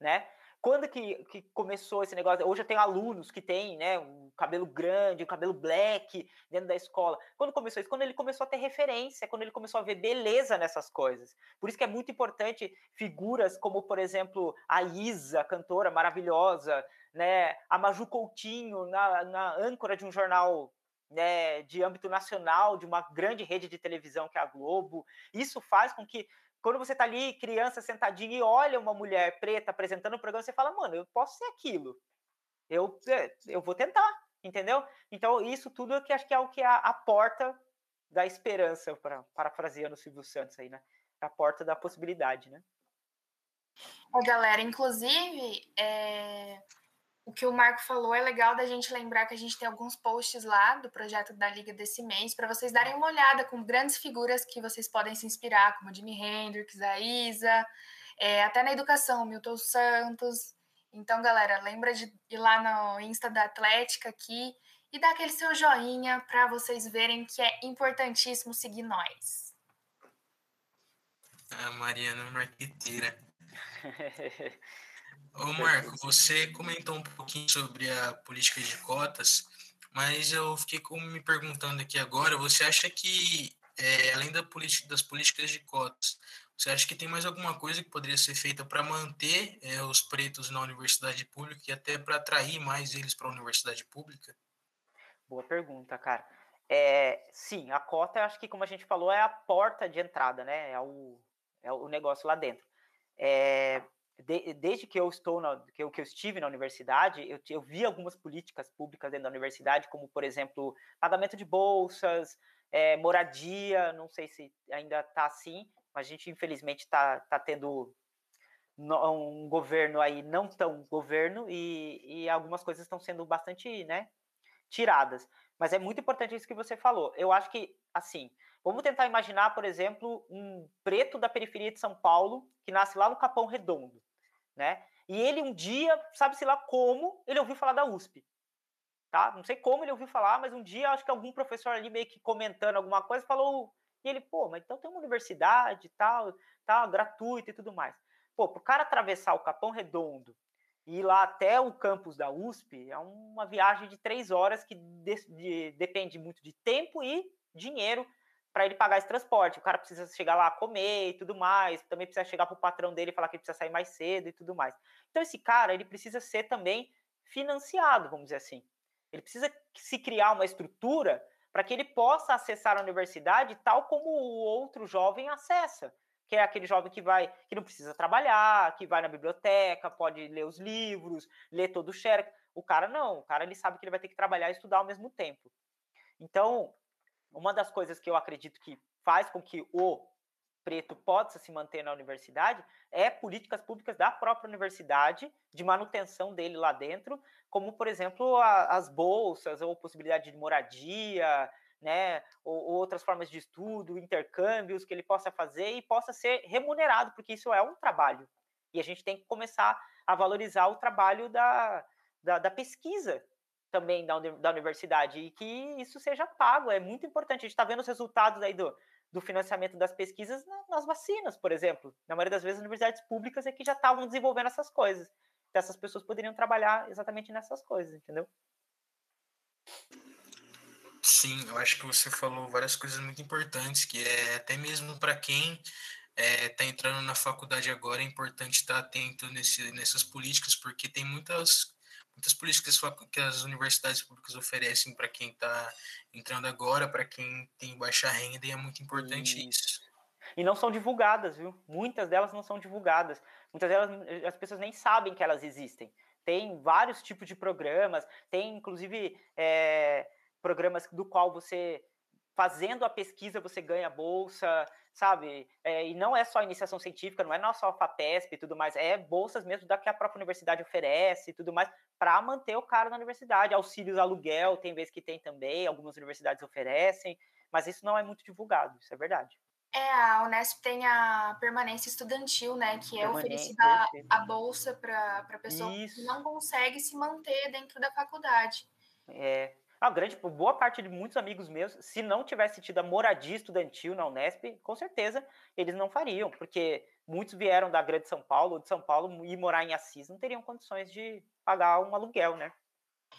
né? Quando que, que começou esse negócio? Hoje eu tenho alunos que têm, né, um cabelo grande, um cabelo black dentro da escola. Quando começou isso? Quando ele começou a ter referência, quando ele começou a ver beleza nessas coisas. Por isso que é muito importante figuras como, por exemplo, a Isa, cantora maravilhosa, né, a Maju Coutinho, na, na âncora de um jornal né, de âmbito nacional, de uma grande rede de televisão que é a Globo. Isso faz com que quando você tá ali, criança sentadinha, e olha uma mulher preta apresentando o programa, você fala, mano, eu posso ser aquilo. Eu, é, eu vou tentar, entendeu? Então, isso tudo é que acho que é o que é a, a porta da esperança, para parafraseando o Silvio Santos aí, né? A porta da possibilidade, né? galera, inclusive, é o que o Marco falou é legal da gente lembrar que a gente tem alguns posts lá do projeto da Liga desse mês para vocês darem uma olhada com grandes figuras que vocês podem se inspirar, como Jimi Hendrix, a Isa, é, até na educação, Milton Santos. Então, galera, lembra de ir lá no Insta da Atlética aqui e dar aquele seu joinha para vocês verem que é importantíssimo seguir nós. A Mariana Marqueteira. [LAUGHS] Ô Marco, você comentou um pouquinho sobre a política de cotas, mas eu fiquei me perguntando aqui agora, você acha que, é, além da das políticas de cotas, você acha que tem mais alguma coisa que poderia ser feita para manter é, os pretos na universidade pública e até para atrair mais eles para a universidade pública? Boa pergunta, cara. É, sim, a cota, acho que, como a gente falou, é a porta de entrada, né? É o, é o negócio lá dentro. É, de, desde que eu estou na, que eu, que eu estive na universidade, eu, eu vi algumas políticas públicas dentro da universidade, como por exemplo pagamento de bolsas, é, moradia, não sei se ainda está assim, mas a gente infelizmente está tá tendo um governo aí não tão governo e, e algumas coisas estão sendo bastante, né, tiradas. Mas é muito importante isso que você falou. Eu acho que, assim, vamos tentar imaginar, por exemplo, um preto da periferia de São Paulo que nasce lá no Capão Redondo né? E ele um dia, sabe-se lá como, ele ouviu falar da USP. Tá? Não sei como ele ouviu falar, mas um dia acho que algum professor ali meio que comentando alguma coisa falou, e ele, pô, mas então tem uma universidade tal, tal, gratuita e tudo mais. Pô, pro cara atravessar o Capão Redondo e ir lá até o campus da USP é uma viagem de três horas que de, de, depende muito de tempo e dinheiro para ele pagar esse transporte. O cara precisa chegar lá comer e tudo mais, também precisa chegar para o patrão dele e falar que ele precisa sair mais cedo e tudo mais. Então esse cara, ele precisa ser também financiado, vamos dizer assim. Ele precisa se criar uma estrutura para que ele possa acessar a universidade tal como o outro jovem acessa, que é aquele jovem que vai, que não precisa trabalhar, que vai na biblioteca, pode ler os livros, ler todo o xerox. O cara não, o cara ele sabe que ele vai ter que trabalhar e estudar ao mesmo tempo. Então, uma das coisas que eu acredito que faz com que o preto possa se manter na universidade é políticas públicas da própria universidade, de manutenção dele lá dentro, como, por exemplo, a, as bolsas ou possibilidade de moradia, né, ou, ou, outras formas de estudo, intercâmbios que ele possa fazer e possa ser remunerado, porque isso é um trabalho. E a gente tem que começar a valorizar o trabalho da, da, da pesquisa também da, da universidade e que isso seja pago. É muito importante. A gente está vendo os resultados aí do, do financiamento das pesquisas nas vacinas, por exemplo. Na maioria das vezes, universidades públicas é que já estavam desenvolvendo essas coisas. Então, essas pessoas poderiam trabalhar exatamente nessas coisas, entendeu? Sim, eu acho que você falou várias coisas muito importantes, que é até mesmo para quem está é, tá entrando na faculdade agora, é importante estar atento nesse, nessas políticas, porque tem muitas muitas políticas que as universidades públicas oferecem para quem está entrando agora, para quem tem baixa renda, e é muito importante isso. E não são divulgadas, viu? Muitas delas não são divulgadas. Muitas delas as pessoas nem sabem que elas existem. Tem vários tipos de programas, tem inclusive é, programas do qual você fazendo a pesquisa você ganha bolsa, sabe? É, e não é só iniciação científica, não é só a FAPESP e tudo mais, é bolsas mesmo da que a própria universidade oferece e tudo mais, para manter o cara na universidade. Auxílios aluguel, tem vezes que tem também, algumas universidades oferecem, mas isso não é muito divulgado, isso é verdade. É, a Unesp tem a permanência estudantil, né? Que é oferecida a bolsa para a pessoa isso. que não consegue se manter dentro da faculdade. É, a grande, boa parte de muitos amigos meus, se não tivesse tido a moradia estudantil na Unesp, com certeza eles não fariam, porque muitos vieram da Grande São Paulo ou de São Paulo e morar em Assis não teriam condições de pagar um aluguel, né?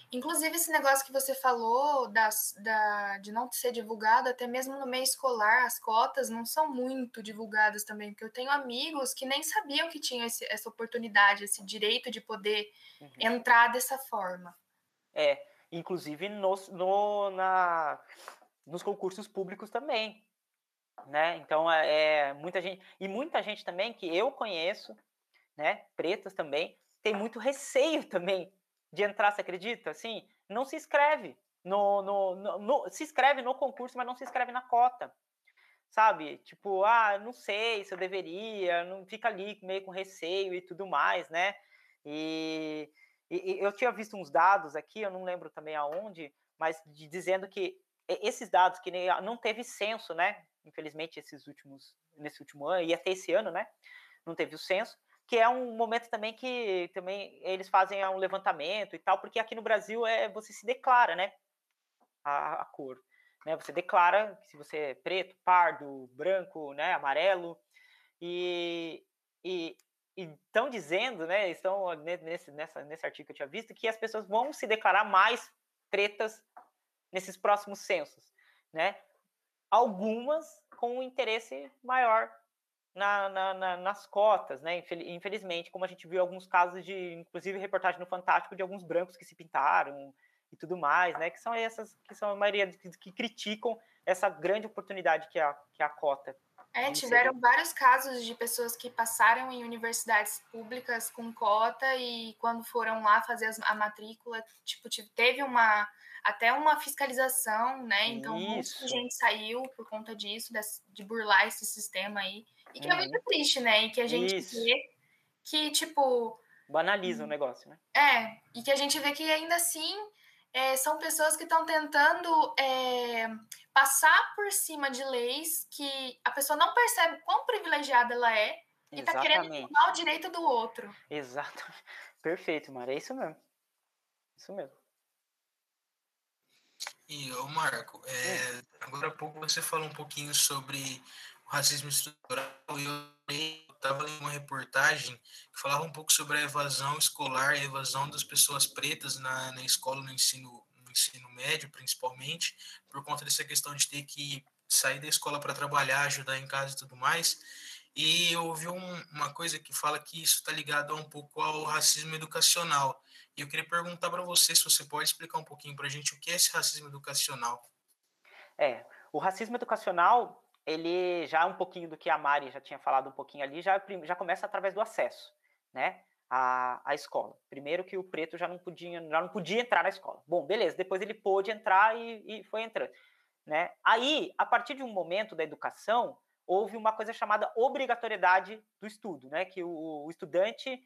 Inclusive, esse negócio que você falou das, da, de não ser divulgado, até mesmo no meio escolar, as cotas não são muito divulgadas também, porque eu tenho amigos que nem sabiam que tinham esse, essa oportunidade, esse direito de poder uhum. entrar dessa forma. É, inclusive nos, no, na, nos concursos públicos também, né? Então é, é, muita gente e muita gente também que eu conheço, né? Pretas também tem muito receio também de entrar, você acredita? Assim, não se inscreve no, no, no, no se inscreve no concurso, mas não se inscreve na cota, sabe? Tipo, ah, não sei se eu deveria, não fica ali meio com receio e tudo mais, né? E e, eu tinha visto uns dados aqui, eu não lembro também aonde, mas de, dizendo que esses dados que não teve censo, né? Infelizmente, esses últimos, nesse último ano, ia ter esse ano, né? Não teve o censo, que é um momento também que também eles fazem um levantamento e tal, porque aqui no Brasil é você se declara, né? A, a cor. Né? Você declara se você é preto, pardo, branco, né? amarelo. E, e estão dizendo, né, estão nesse, nessa, nesse artigo que eu tinha visto, que as pessoas vão se declarar mais pretas nesses próximos censos, né? Algumas com um interesse maior na, na, na, nas cotas, né? Infelizmente, como a gente viu alguns casos de, inclusive reportagem no Fantástico de alguns brancos que se pintaram e tudo mais, né? Que são essas que são a maioria que, que criticam essa grande oportunidade que a, que a cota é, tiveram vários casos de pessoas que passaram em universidades públicas com cota e quando foram lá fazer a matrícula, tipo, teve uma até uma fiscalização, né? Então, muita gente saiu por conta disso, de burlar esse sistema aí. E que uhum. é muito triste, né? E que a gente Isso. vê que, tipo. Banaliza o negócio, né? É, e que a gente vê que ainda assim é, são pessoas que estão tentando é, passar por cima de leis que a pessoa não percebe quão privilegiada ela é e está querendo tomar o direito do outro. Exato. [LAUGHS] Perfeito, Mara. É isso mesmo. Isso mesmo. E, ô Marco, é, agora há pouco você falou um pouquinho sobre o racismo estrutural e eu estava lendo uma reportagem que falava um pouco sobre a evasão escolar, a evasão das pessoas pretas na, na escola, no ensino, no ensino médio, principalmente, por conta dessa questão de ter que sair da escola para trabalhar, ajudar em casa e tudo mais. E eu ouvi um, uma coisa que fala que isso está ligado um pouco ao racismo educacional. E eu queria perguntar para você se você pode explicar um pouquinho para a gente o que é esse racismo educacional. É, o racismo educacional ele já um pouquinho do que a Mari já tinha falado um pouquinho ali, já, já começa através do acesso, né? À, à escola. Primeiro que o preto já não podia, já não podia entrar na escola. Bom, beleza, depois ele pôde entrar e, e foi entrando. Né? Aí, a partir de um momento da educação, houve uma coisa chamada obrigatoriedade do estudo, né? Que o, o estudante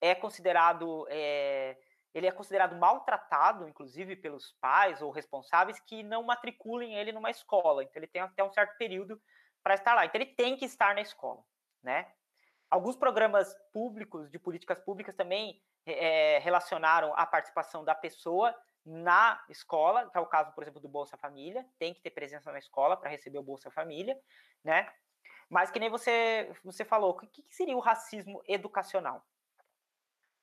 é considerado é, ele é considerado maltratado, inclusive pelos pais ou responsáveis que não matriculem ele numa escola. Então ele tem até um certo período para estar lá. Então ele tem que estar na escola, né? Alguns programas públicos de políticas públicas também é, relacionaram a participação da pessoa na escola, que é o caso, por exemplo, do Bolsa Família, tem que ter presença na escola para receber o Bolsa Família, né? Mas que nem você, você falou, o que, que seria o racismo educacional?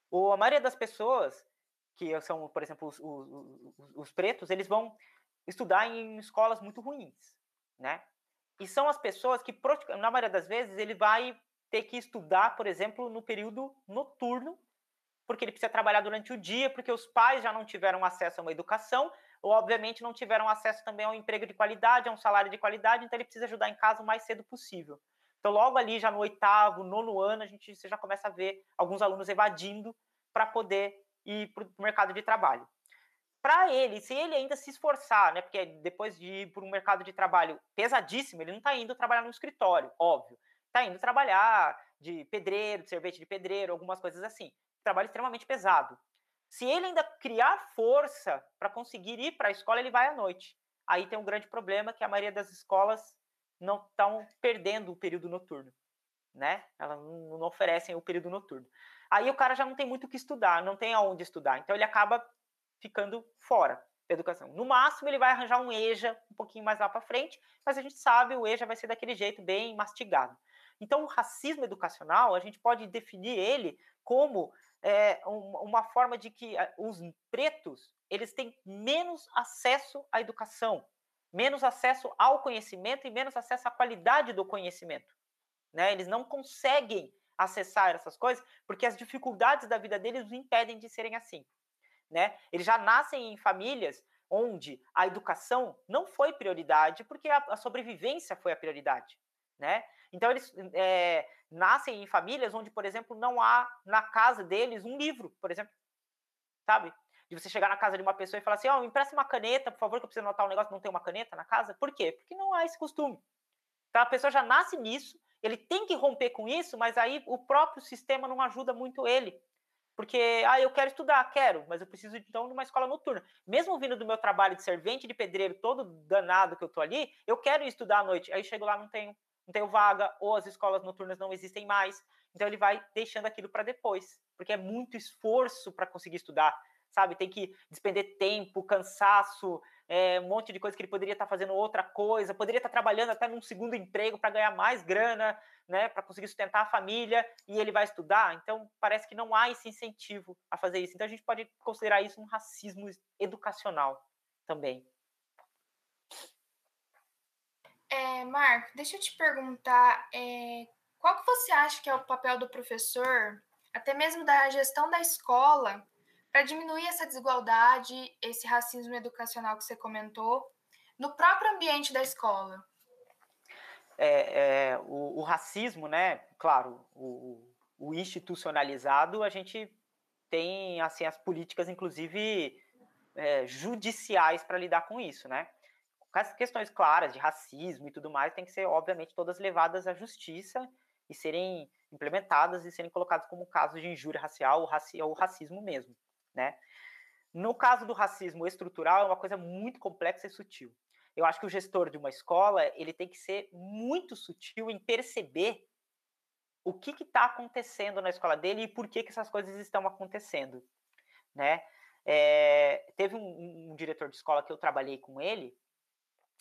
Ou a maioria das pessoas, que são, por exemplo, os, os, os pretos, eles vão estudar em escolas muito ruins, né? E são as pessoas que, na maioria das vezes, ele vai ter que estudar, por exemplo, no período noturno, porque ele precisa trabalhar durante o dia, porque os pais já não tiveram acesso a uma educação, ou obviamente não tiveram acesso também a um emprego de qualidade, a um salário de qualidade, então ele precisa ajudar em casa o mais cedo possível. Então, logo ali, já no oitavo, nono ano, a gente já começa a ver alguns alunos evadindo para poder ir para o mercado de trabalho. Para ele, se ele ainda se esforçar, né, porque depois de ir para um mercado de trabalho pesadíssimo, ele não está indo trabalhar no escritório, óbvio está indo trabalhar de pedreiro, de servente de pedreiro, algumas coisas assim. Trabalho extremamente pesado. Se ele ainda criar força para conseguir ir para a escola, ele vai à noite. Aí tem um grande problema que a maioria das escolas não estão perdendo o período noturno, né? Elas não oferecem o período noturno. Aí o cara já não tem muito o que estudar, não tem aonde estudar, então ele acaba ficando fora da educação. No máximo ele vai arranjar um EJA um pouquinho mais lá para frente, mas a gente sabe o EJA vai ser daquele jeito bem mastigado. Então, o racismo educacional, a gente pode definir ele como é, uma forma de que eh, os pretos eles têm menos acesso à educação, menos acesso ao conhecimento e menos acesso à qualidade do conhecimento. Né? Eles não conseguem acessar essas coisas porque as dificuldades da vida deles os impedem de serem assim. Né? Eles já nascem em famílias onde a educação não foi prioridade porque a, a sobrevivência foi a prioridade. Né? Então, eles é, nascem em famílias onde, por exemplo, não há na casa deles um livro, por exemplo. Sabe? De você chegar na casa de uma pessoa e falar assim: Ó, oh, me empresta uma caneta, por favor, que eu preciso anotar um negócio, não tem uma caneta na casa. Por quê? Porque não há esse costume. Então, a pessoa já nasce nisso, ele tem que romper com isso, mas aí o próprio sistema não ajuda muito ele. Porque, ah, eu quero estudar, quero, mas eu preciso então de uma escola noturna. Mesmo vindo do meu trabalho de servente de pedreiro, todo danado que eu tô ali, eu quero estudar à noite. Aí chego lá, não tenho não tenho vaga, ou as escolas noturnas não existem mais. Então ele vai deixando aquilo para depois, porque é muito esforço para conseguir estudar, sabe? Tem que despender tempo, cansaço, é, um monte de coisa que ele poderia estar tá fazendo outra coisa, poderia estar tá trabalhando até num segundo emprego para ganhar mais grana, né? Para conseguir sustentar a família e ele vai estudar. Então parece que não há esse incentivo a fazer isso. Então a gente pode considerar isso um racismo educacional também. É, Marco, deixa eu te perguntar, é, qual que você acha que é o papel do professor, até mesmo da gestão da escola, para diminuir essa desigualdade, esse racismo educacional que você comentou, no próprio ambiente da escola? É, é o, o, racismo, né? Claro, o, o, institucionalizado, a gente tem assim as políticas, inclusive é, judiciais, para lidar com isso, né? As questões claras de racismo e tudo mais têm que ser, obviamente, todas levadas à justiça e serem implementadas e serem colocadas como casos de injúria racial ou, raci ou racismo mesmo, né? No caso do racismo estrutural, é uma coisa muito complexa e sutil. Eu acho que o gestor de uma escola ele tem que ser muito sutil em perceber o que está acontecendo na escola dele e por que, que essas coisas estão acontecendo, né? É, teve um, um, diretor de escola que eu trabalhei com ele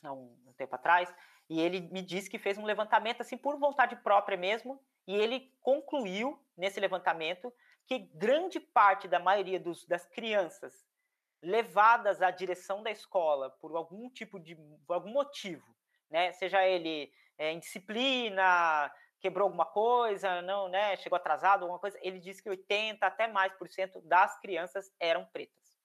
há um, um tempo atrás, e ele me disse que fez um levantamento assim por vontade própria mesmo, e ele concluiu nesse levantamento que grande parte da maioria dos, das crianças levadas à direção da escola por algum tipo de algum motivo, né, seja ele é, indisciplina, quebrou alguma coisa, não, né, chegou atrasado, alguma coisa, ele disse que 80 até mais por cento das crianças eram pretas.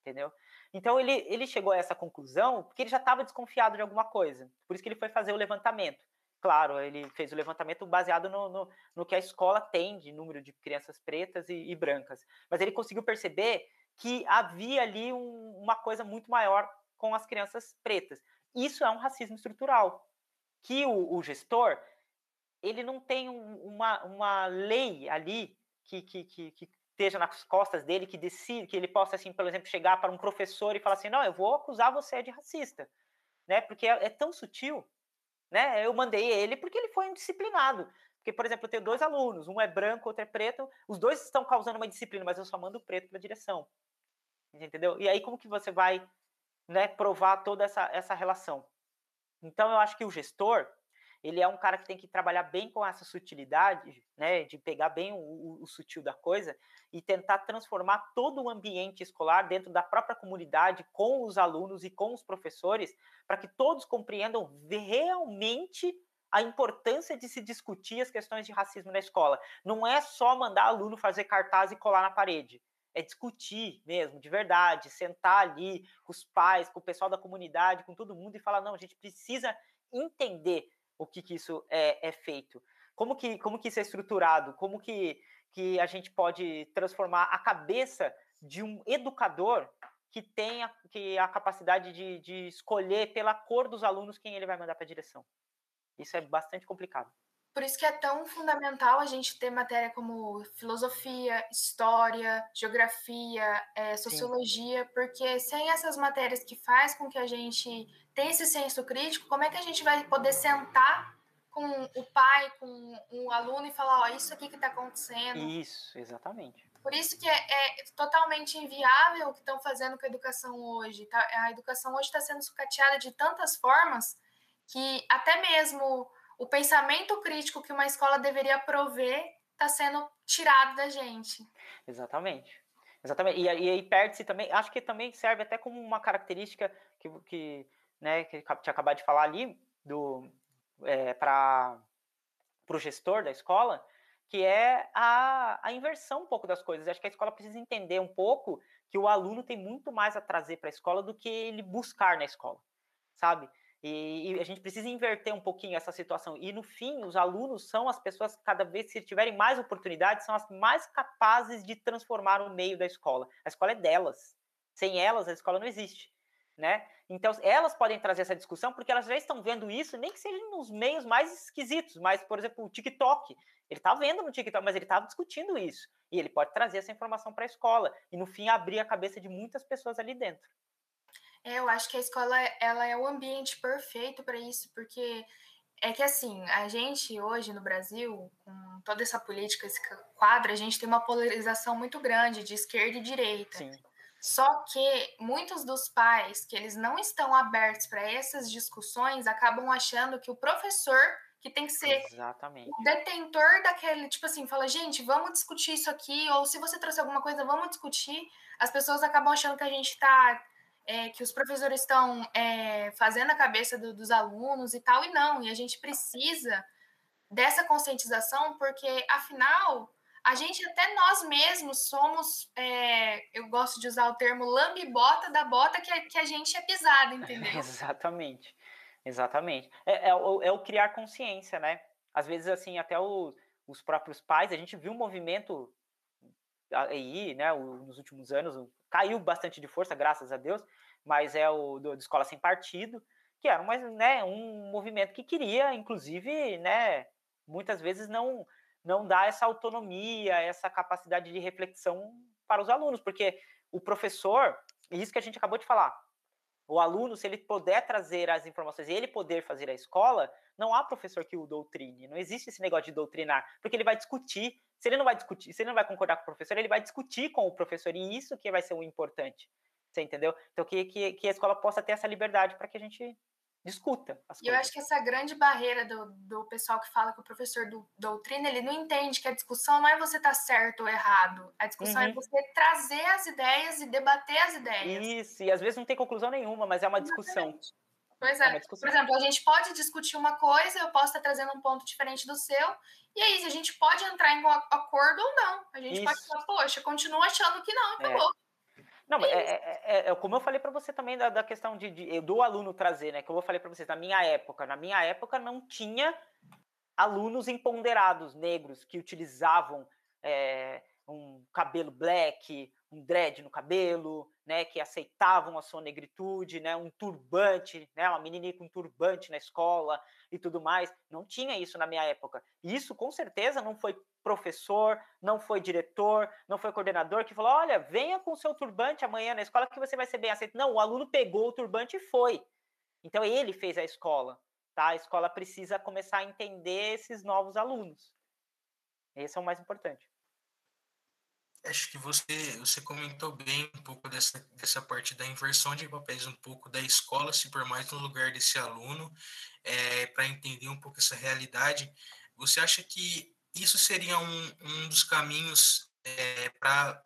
Entendeu? Então ele, ele chegou a essa conclusão porque ele já estava desconfiado de alguma coisa. Por isso que ele foi fazer o levantamento. Claro, ele fez o levantamento baseado no, no, no que a escola tem de número de crianças pretas e, e brancas. Mas ele conseguiu perceber que havia ali um, uma coisa muito maior com as crianças pretas. Isso é um racismo estrutural. que o, o gestor ele não tem um, uma, uma lei ali que, que, que, que esteja nas costas dele, que decide, que ele possa, assim, por exemplo, chegar para um professor e falar assim, não, eu vou acusar você de racista, né? Porque é, é tão sutil, né? Eu mandei ele porque ele foi indisciplinado. Porque, por exemplo, eu tenho dois alunos, um é branco, outro é preto, os dois estão causando uma disciplina, mas eu só mando o preto para a direção. Entendeu? E aí como que você vai né, provar toda essa, essa relação? Então, eu acho que o gestor, ele é um cara que tem que trabalhar bem com essa sutilidade, né, de pegar bem o, o, o, sutil da coisa e tentar transformar todo o ambiente escolar dentro da própria comunidade, com os alunos e com os professores, para que todos compreendam realmente a importância de se discutir as questões de racismo na escola. Não é só mandar aluno fazer cartaz e colar na parede. É discutir mesmo, de verdade, sentar ali com os pais, com o pessoal da comunidade, com todo mundo e falar: não, a gente precisa entender o que, que isso é, é feito. Como que, como que isso é estruturado? Como que, que a gente pode transformar a cabeça de um educador que tenha que a capacidade de, de escolher pela cor dos alunos quem ele vai mandar para a direção? Isso é bastante complicado. Por isso que é tão fundamental a gente ter matéria como filosofia, história, geografia, é, sociologia, Sim. porque sem essas matérias que faz com que a gente tenha esse senso crítico, como é que a gente vai poder sentar com o pai, com o aluno e falar, ó, oh, isso aqui que está acontecendo. Isso, exatamente. Por isso que é, é totalmente inviável o que estão fazendo com a educação hoje. Tá? A educação hoje está sendo sucateada de tantas formas que até mesmo o pensamento crítico que uma escola deveria prover está sendo tirado da gente. Exatamente. Exatamente. E, e aí perde-se também, acho que também serve até como uma característica que, que, né, que tinha acabado de falar ali, do é, para o gestor da escola, que é a, a inversão um pouco das coisas. Acho que a escola precisa entender um pouco que o aluno tem muito mais a trazer para a escola do que ele buscar na escola, sabe? E, e, a gente precisa inverter um pouquinho essa situação. E no fim, os alunos são as pessoas que, cada vez que tiverem mais oportunidades, são as mais capazes de transformar o meio da escola. A escola é delas. Sem elas, a escola não existe. Né? Então, elas podem trazer essa discussão porque elas já estão vendo isso, nem que seja nos meios mais esquisitos, mas, por exemplo, o TikTok. Ele está vendo no TikTok, mas ele estava discutindo isso. E ele pode trazer essa informação para a escola. E, no fim, abrir a cabeça de muitas pessoas ali dentro. É, eu acho que a escola ela é o ambiente perfeito para isso, porque é que assim, a gente hoje no Brasil, com toda essa política, esse quadro, a gente tem uma polarização muito grande de esquerda e direita. Sim. Só que muitos dos pais que eles não estão abertos para essas discussões acabam achando que o professor que tem que ser Exatamente. o detentor daquele, tipo assim, fala, gente, vamos discutir isso aqui, ou se você trouxe alguma coisa, vamos discutir. As pessoas acabam achando que a gente está é, que os professores estão é, fazendo a cabeça do, dos alunos e tal, e não, e a gente precisa dessa conscientização, porque afinal a gente até nós mesmos somos, é, eu gosto de usar o termo lambe-bota da bota que, que a gente é pisada, entendeu? [LAUGHS] exatamente, exatamente. É, é, o, é o criar consciência, né? Às vezes, assim, até o, os próprios pais, a gente viu um movimento aí, né, nos últimos anos, caiu bastante de força, graças a Deus, mas é o do, do Escola Sem Partido, que era uma, né, um movimento que queria, inclusive, né, muitas vezes não, não dar essa autonomia, essa capacidade de reflexão para os alunos, porque o professor, isso que a gente acabou de falar, o aluno, se ele puder trazer as informações e ele poder fazer a escola, não há professor que o doutrine, não existe esse negócio de doutrinar, porque ele vai discutir, se ele não vai discutir, se ele não vai concordar com o professor, ele vai discutir com o professor, e isso que vai ser o importante. Você entendeu? Então, que, que, que a escola possa ter essa liberdade para que a gente discuta as. Eu acho que essa grande barreira do, do pessoal que fala que o professor do, doutrina, ele não entende que a discussão não é você estar tá certo ou errado. A discussão é uhum. é você trazer as ideias e debater as ideias. Isso, e às vezes não tem conclusão nenhuma, mas é uma discussão. Pois é. é Por exemplo, a gente pode discutir uma coisa, eu posso estar trazendo um ponto diferente do seu, e aí a gente pode entrar em um acordo ou não. A gente Isso. pode falar, poxa, continua achando que não, acabou. É. Não, é, é, é, é, como eu falei para você também da, da questão de, de, do aluno trazer, né? Que eu falei para vocês, na minha época, na minha época não tinha alunos empoderados negros que utilizavam é, um cabelo black, um dread no cabelo, né, que aceitavam a sua negritude, né, um turbante, né, uma menininha com um turbante na escola e tudo mais. Não tinha isso na minha época. E isso com certeza não foi professor, não foi diretor, não foi coordenador que falou: "Olha, venha com o seu turbante amanhã na escola que você vai ser bem aceito". Não, o aluno pegou o turbante e foi. Então ele fez a escola, tá? A escola precisa começar a entender esses novos alunos. Esse é o mais importante. Acho que você, você comentou bem um pouco dessa, dessa parte da inversão de papéis, um pouco da escola se pôr mais no lugar desse aluno, é, para entender um pouco essa realidade. Você acha que isso seria um, um dos caminhos é, para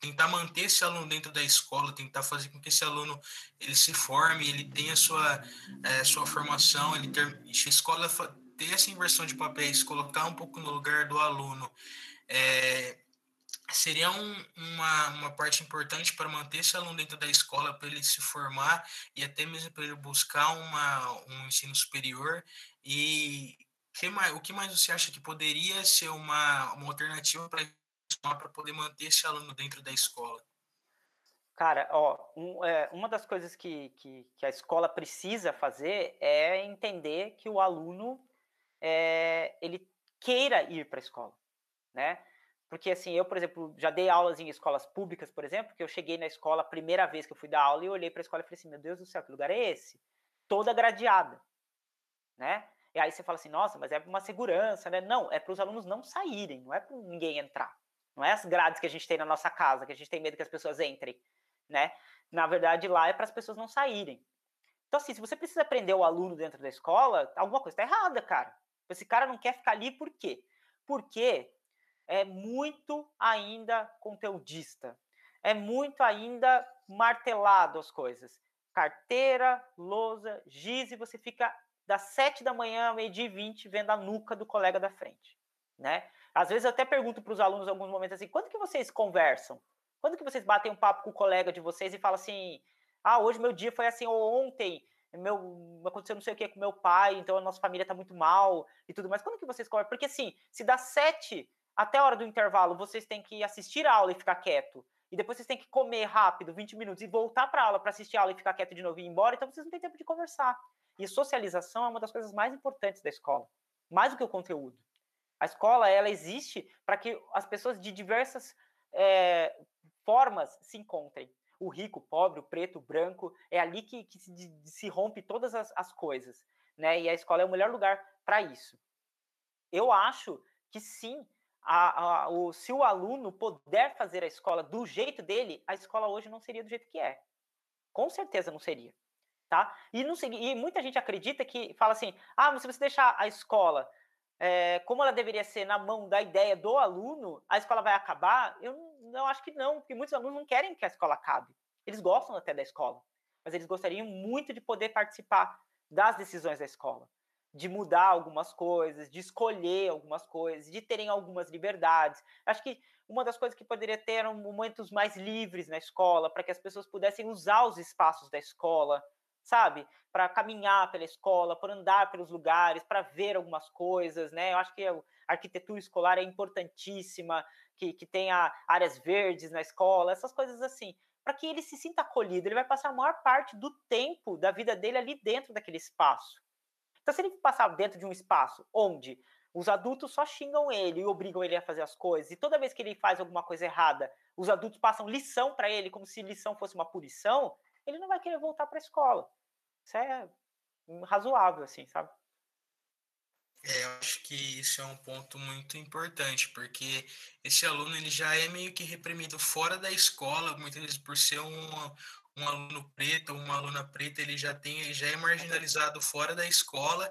tentar manter esse aluno dentro da escola, tentar fazer com que esse aluno ele se forme, ele tenha sua, é, sua formação, ele ter, a escola ter essa inversão de papéis, colocar um pouco no lugar do aluno. É, seria um, uma, uma parte importante para manter esse aluno dentro da escola, para ele se formar e até mesmo para ele buscar uma, um ensino superior. E que mais, o que mais você acha que poderia ser uma, uma alternativa para poder manter esse aluno dentro da escola? Cara, ó, um, é, uma das coisas que, que, que, a escola precisa fazer é entender que o aluno é, ele queira ir para a escola, né? Porque, assim, eu, por exemplo, já dei aulas em escolas públicas, por exemplo, que eu cheguei na escola a primeira vez que eu fui dar aula e olhei para a escola e falei assim: meu Deus do céu, que lugar é esse? Toda gradeada, né? E aí você fala assim: nossa, mas é uma segurança, né? Não, é para os alunos não saírem, não é para ninguém entrar. Não é as grades que a gente tem na nossa casa, que a gente tem medo que as pessoas entrem, né? Na verdade, lá é para as pessoas não saírem. Então, assim, se você precisa prender o aluno dentro da escola, alguma coisa está errada, cara. Esse cara não quer ficar ali por quê? Porque é muito ainda conteudista, é muito ainda martelado as coisas. Carteira, lousa, giz, e você fica das 7 da manhã ao meio-dia e 20 vendo a nuca do colega da frente, né? Às vezes eu até pergunto para os alunos em alguns momentos assim, quando que vocês conversam? Quando que vocês batem um papo com o colega de vocês e falam assim, ah, hoje meu dia foi assim, ou ontem meu, aconteceu não sei o que com meu pai, então a nossa família tá muito mal e tudo mais. Quando que vocês conversam? Porque assim, se dá sete até a hora do intervalo vocês têm que assistir a aula e ficar quieto, e depois vocês têm que comer rápido, 20 minutos, e voltar para a aula para assistir a aula e ficar quieto de novo e ir embora, então vocês não têm tempo de conversar. E socialização é uma das coisas mais importantes da escola, mais do que o conteúdo. A escola, ela existe para que as pessoas de diversas é, formas se encontrem. O rico, o pobre, o preto, o branco, é ali que, que se, se, rompe todas as, as coisas. Né? E a escola é o melhor lugar para isso. Eu acho que sim, a, a, o, se o aluno puder fazer a escola do jeito dele, a escola hoje não seria do jeito que é. Com certeza não seria. Tá? E, não, e muita gente acredita que fala assim: ah, se você deixar a escola é, como ela deveria ser na mão da ideia do aluno, a escola vai acabar? Eu não, não acho que não, porque muitos alunos não querem que a escola acabe. Eles gostam até da escola, mas eles gostariam muito de poder participar das decisões da escola de mudar algumas coisas, de escolher algumas coisas, de terem algumas liberdades. Acho que uma das coisas que poderia ter eram momentos mais livres na escola, para que as pessoas pudessem usar os espaços da escola, sabe? Para caminhar pela escola, para andar pelos lugares, para ver algumas coisas, né? Eu acho que a arquitetura escolar é importantíssima, que, que tenha áreas verdes na escola, essas coisas assim. Para que ele se sinta acolhido, ele vai passar a maior parte do tempo da vida dele ali dentro daquele espaço. Então, se ele passar dentro de um espaço onde os adultos só xingam ele e obrigam ele a fazer as coisas, e toda vez que ele faz alguma coisa errada, os adultos passam lição para ele, como se lição fosse uma punição, ele não vai querer voltar para a escola. Isso é razoável, assim, sabe? É, eu acho que isso é um ponto muito importante, porque esse aluno ele já é meio que reprimido fora da escola, muitas vezes por ser um, um aluno preto ou uma aluna preta, ele já tem, ele já é marginalizado fora da escola,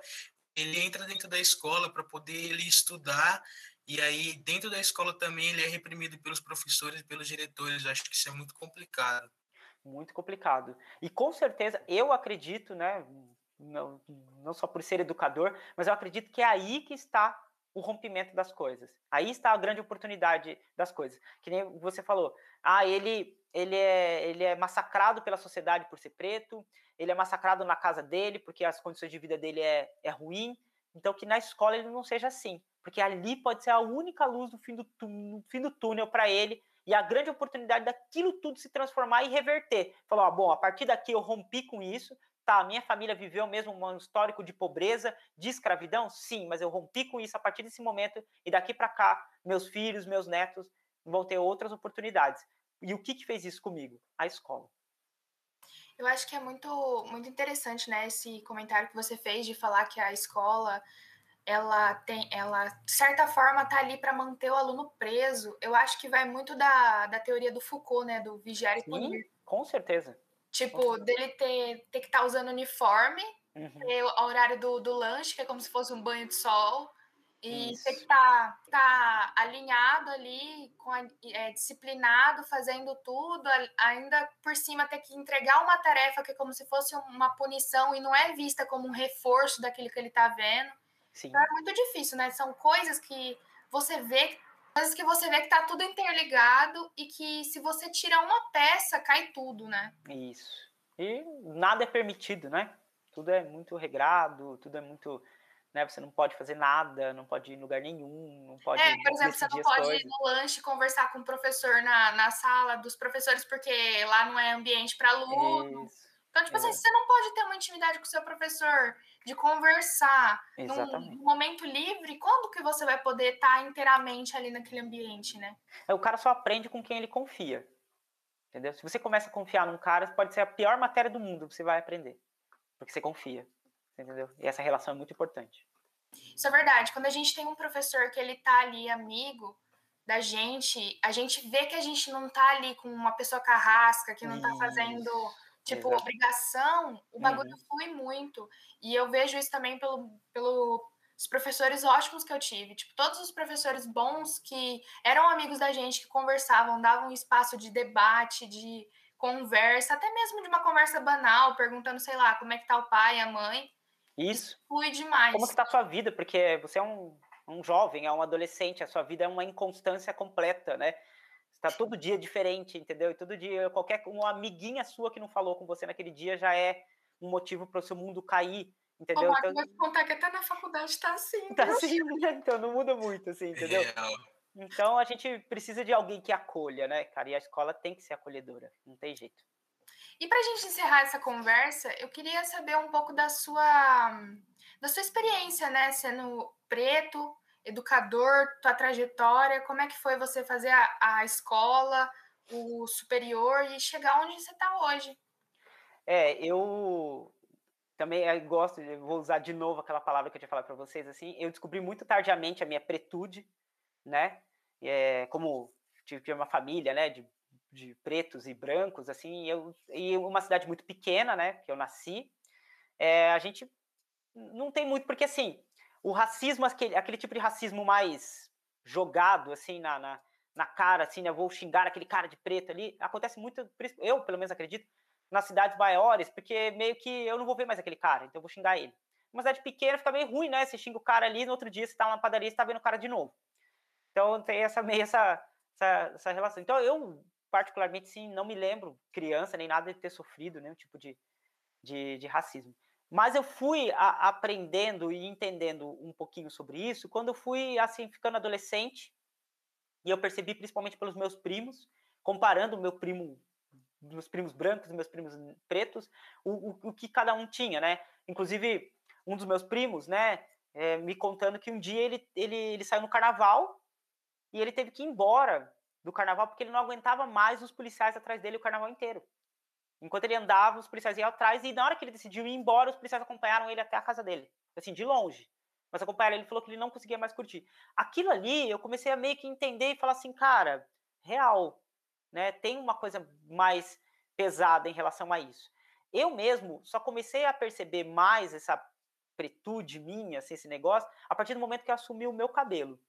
ele entra dentro da escola para poder ele estudar e aí dentro da escola também ele é reprimido pelos professores e pelos diretores. Eu acho que isso é muito complicado. Muito complicado. E com certeza eu acredito, né, não, não só por ser educador, mas eu acredito que é aí que está o rompimento das coisas. Aí está a grande oportunidade das coisas. Que nem você falou, ah, ele ele é, ele é massacrado pela sociedade por ser preto, ele é massacrado na casa dele porque as condições de vida dele é, é ruim. Então, que na escola ele não seja assim, porque ali pode ser a única luz no fim do, no fim do túnel para ele e a grande oportunidade daquilo tudo se transformar e reverter. Falou, ah, bom, a partir daqui eu rompi com isso, tá, minha família viveu mesmo um histórico de pobreza, de escravidão, sim, mas eu rompi com isso a partir desse momento e daqui para cá, meus filhos, meus netos vão ter outras oportunidades. E o que, que fez isso comigo? A escola. Eu acho que é muito, muito interessante, né, esse comentário que você fez de falar que a escola ela tem, ela de certa forma tá ali para manter o aluno preso. Eu acho que vai muito da, da teoria do Foucault, né, do vigiar e punir. Com certeza. Tipo, com certeza. dele ter, ter que estar tá usando uniforme, uhum. ter o horário do, do lanche, que é como se fosse um banho de sol, e Isso. ter que estar tá, tá alinhado ali, com a, é, disciplinado, fazendo tudo, ainda por cima ter que entregar uma tarefa que é como se fosse uma punição e não é vista como um reforço daquilo que ele está vendo. Sim. Então é muito difícil, né? São coisas que você vê, coisas que você vê que tá tudo interligado e que se você tirar uma peça, cai tudo, né? Isso. E nada é permitido, né? Tudo é muito regrado, tudo é muito. Né, você não pode fazer nada, não pode ir em lugar nenhum, não pode. É, por exemplo, você não pode coisas. ir no lanche conversar com o professor na, na sala dos professores, porque lá não é ambiente para aluno. Isso. Então, tipo assim, é. assim, você não pode ter uma intimidade com o seu professor, de conversar num, num, momento livre, quando que você vai poder estar inteiramente ali naquele ambiente, né? É, o cara só aprende com quem ele confia. Entendeu? Se você começa a confiar num cara, pode ser a pior matéria do mundo que você vai aprender. Porque você confia. Entendeu? E essa relação é muito importante. Isso é verdade. Quando a gente tem um professor que ele tá ali amigo da gente, a gente vê que a gente não tá ali com uma pessoa carrasca, que não tá fazendo Tipo, Exato. obrigação, o bagulho uhum. flui muito. E eu vejo isso também pelo, pelo os professores ótimos que eu tive. Tipo, todos os professores bons que eram amigos da gente, que conversavam, davam espaço de debate, de conversa, até mesmo de uma conversa banal, perguntando, sei lá, como é que tá o pai, a mãe. Isso. Isso flui demais. Como que tá a sua vida? Porque você é um, um jovem, é um adolescente, a sua vida é uma inconstância completa, né? Está todo dia diferente, entendeu? E todo dia, qualquer uma amiguinha sua que não falou com você naquele dia já é um motivo para o seu mundo cair, entendeu? Então, vai contar que até na faculdade está assim. Tá assim, [LAUGHS] né? Então não muda muito, assim, entendeu? Então a gente precisa de alguém que acolha, né, cara? E a escola tem que ser acolhedora, não tem jeito. E para a gente encerrar essa conversa, eu queria saber um pouco da sua da sua experiência, né, sendo preto, educador, tua trajetória, como é que foi você fazer a, a escola, o superior e chegar onde você está hoje? É, eu também eh, gosto, vou usar de novo aquela palavra que eu tinha falado para vocês, assim, eu descobri muito tardiamente a minha pretude, né, é, como tive uma família, né, de, de pretos e brancos, assim, eu, e uma cidade muito pequena, né, que eu nasci, é, a gente não tem muito, porque assim, o racismo, aquele, aquele tipo de racismo mais jogado, assim, na, na, na cara, assim, né? Vou xingar aquele cara de preto ali, acontece muito, eu pelo menos acredito, nas cidades maiores, porque meio que eu não vou ver mais aquele cara, então eu vou xingar ele. Uma cidade pequena fica meio ruim, né? Você xinga o cara ali, no outro dia você tá na padaria e tá vendo o cara de novo. Então tem essa meio essa, essa, essa relação. Então eu, particularmente, sim, não me lembro, criança, nem nada de ter sofrido nenhum tipo de, de, de racismo. Mas eu fui a, aprendendo e entendendo um pouquinho sobre isso quando eu fui, assim, ficando adolescente. E eu percebi, principalmente pelos meus primos, comparando o meu primo, meus primos brancos e meus primos pretos, o, o, o, que cada um tinha, né? Inclusive, um dos meus primos, né, é, me contando que um dia ele, ele, ele saiu no carnaval e ele teve que ir embora do carnaval porque ele não aguentava mais os policiais atrás dele o carnaval inteiro. Enquanto ele andava, os policiais iam atrás e na hora que ele decidiu ir embora, os policiais acompanharam ele até a casa dele. Assim, de longe. Mas acompanharam ele, ele falou que ele não conseguia mais curtir. Aquilo ali, eu comecei a meio que entender e falar assim, cara, real, né? Tem uma coisa mais pesada em relação a isso. Eu mesmo só comecei a perceber mais essa pretude minha, assim, esse negócio, a partir do momento que eu assumi o meu cabelo.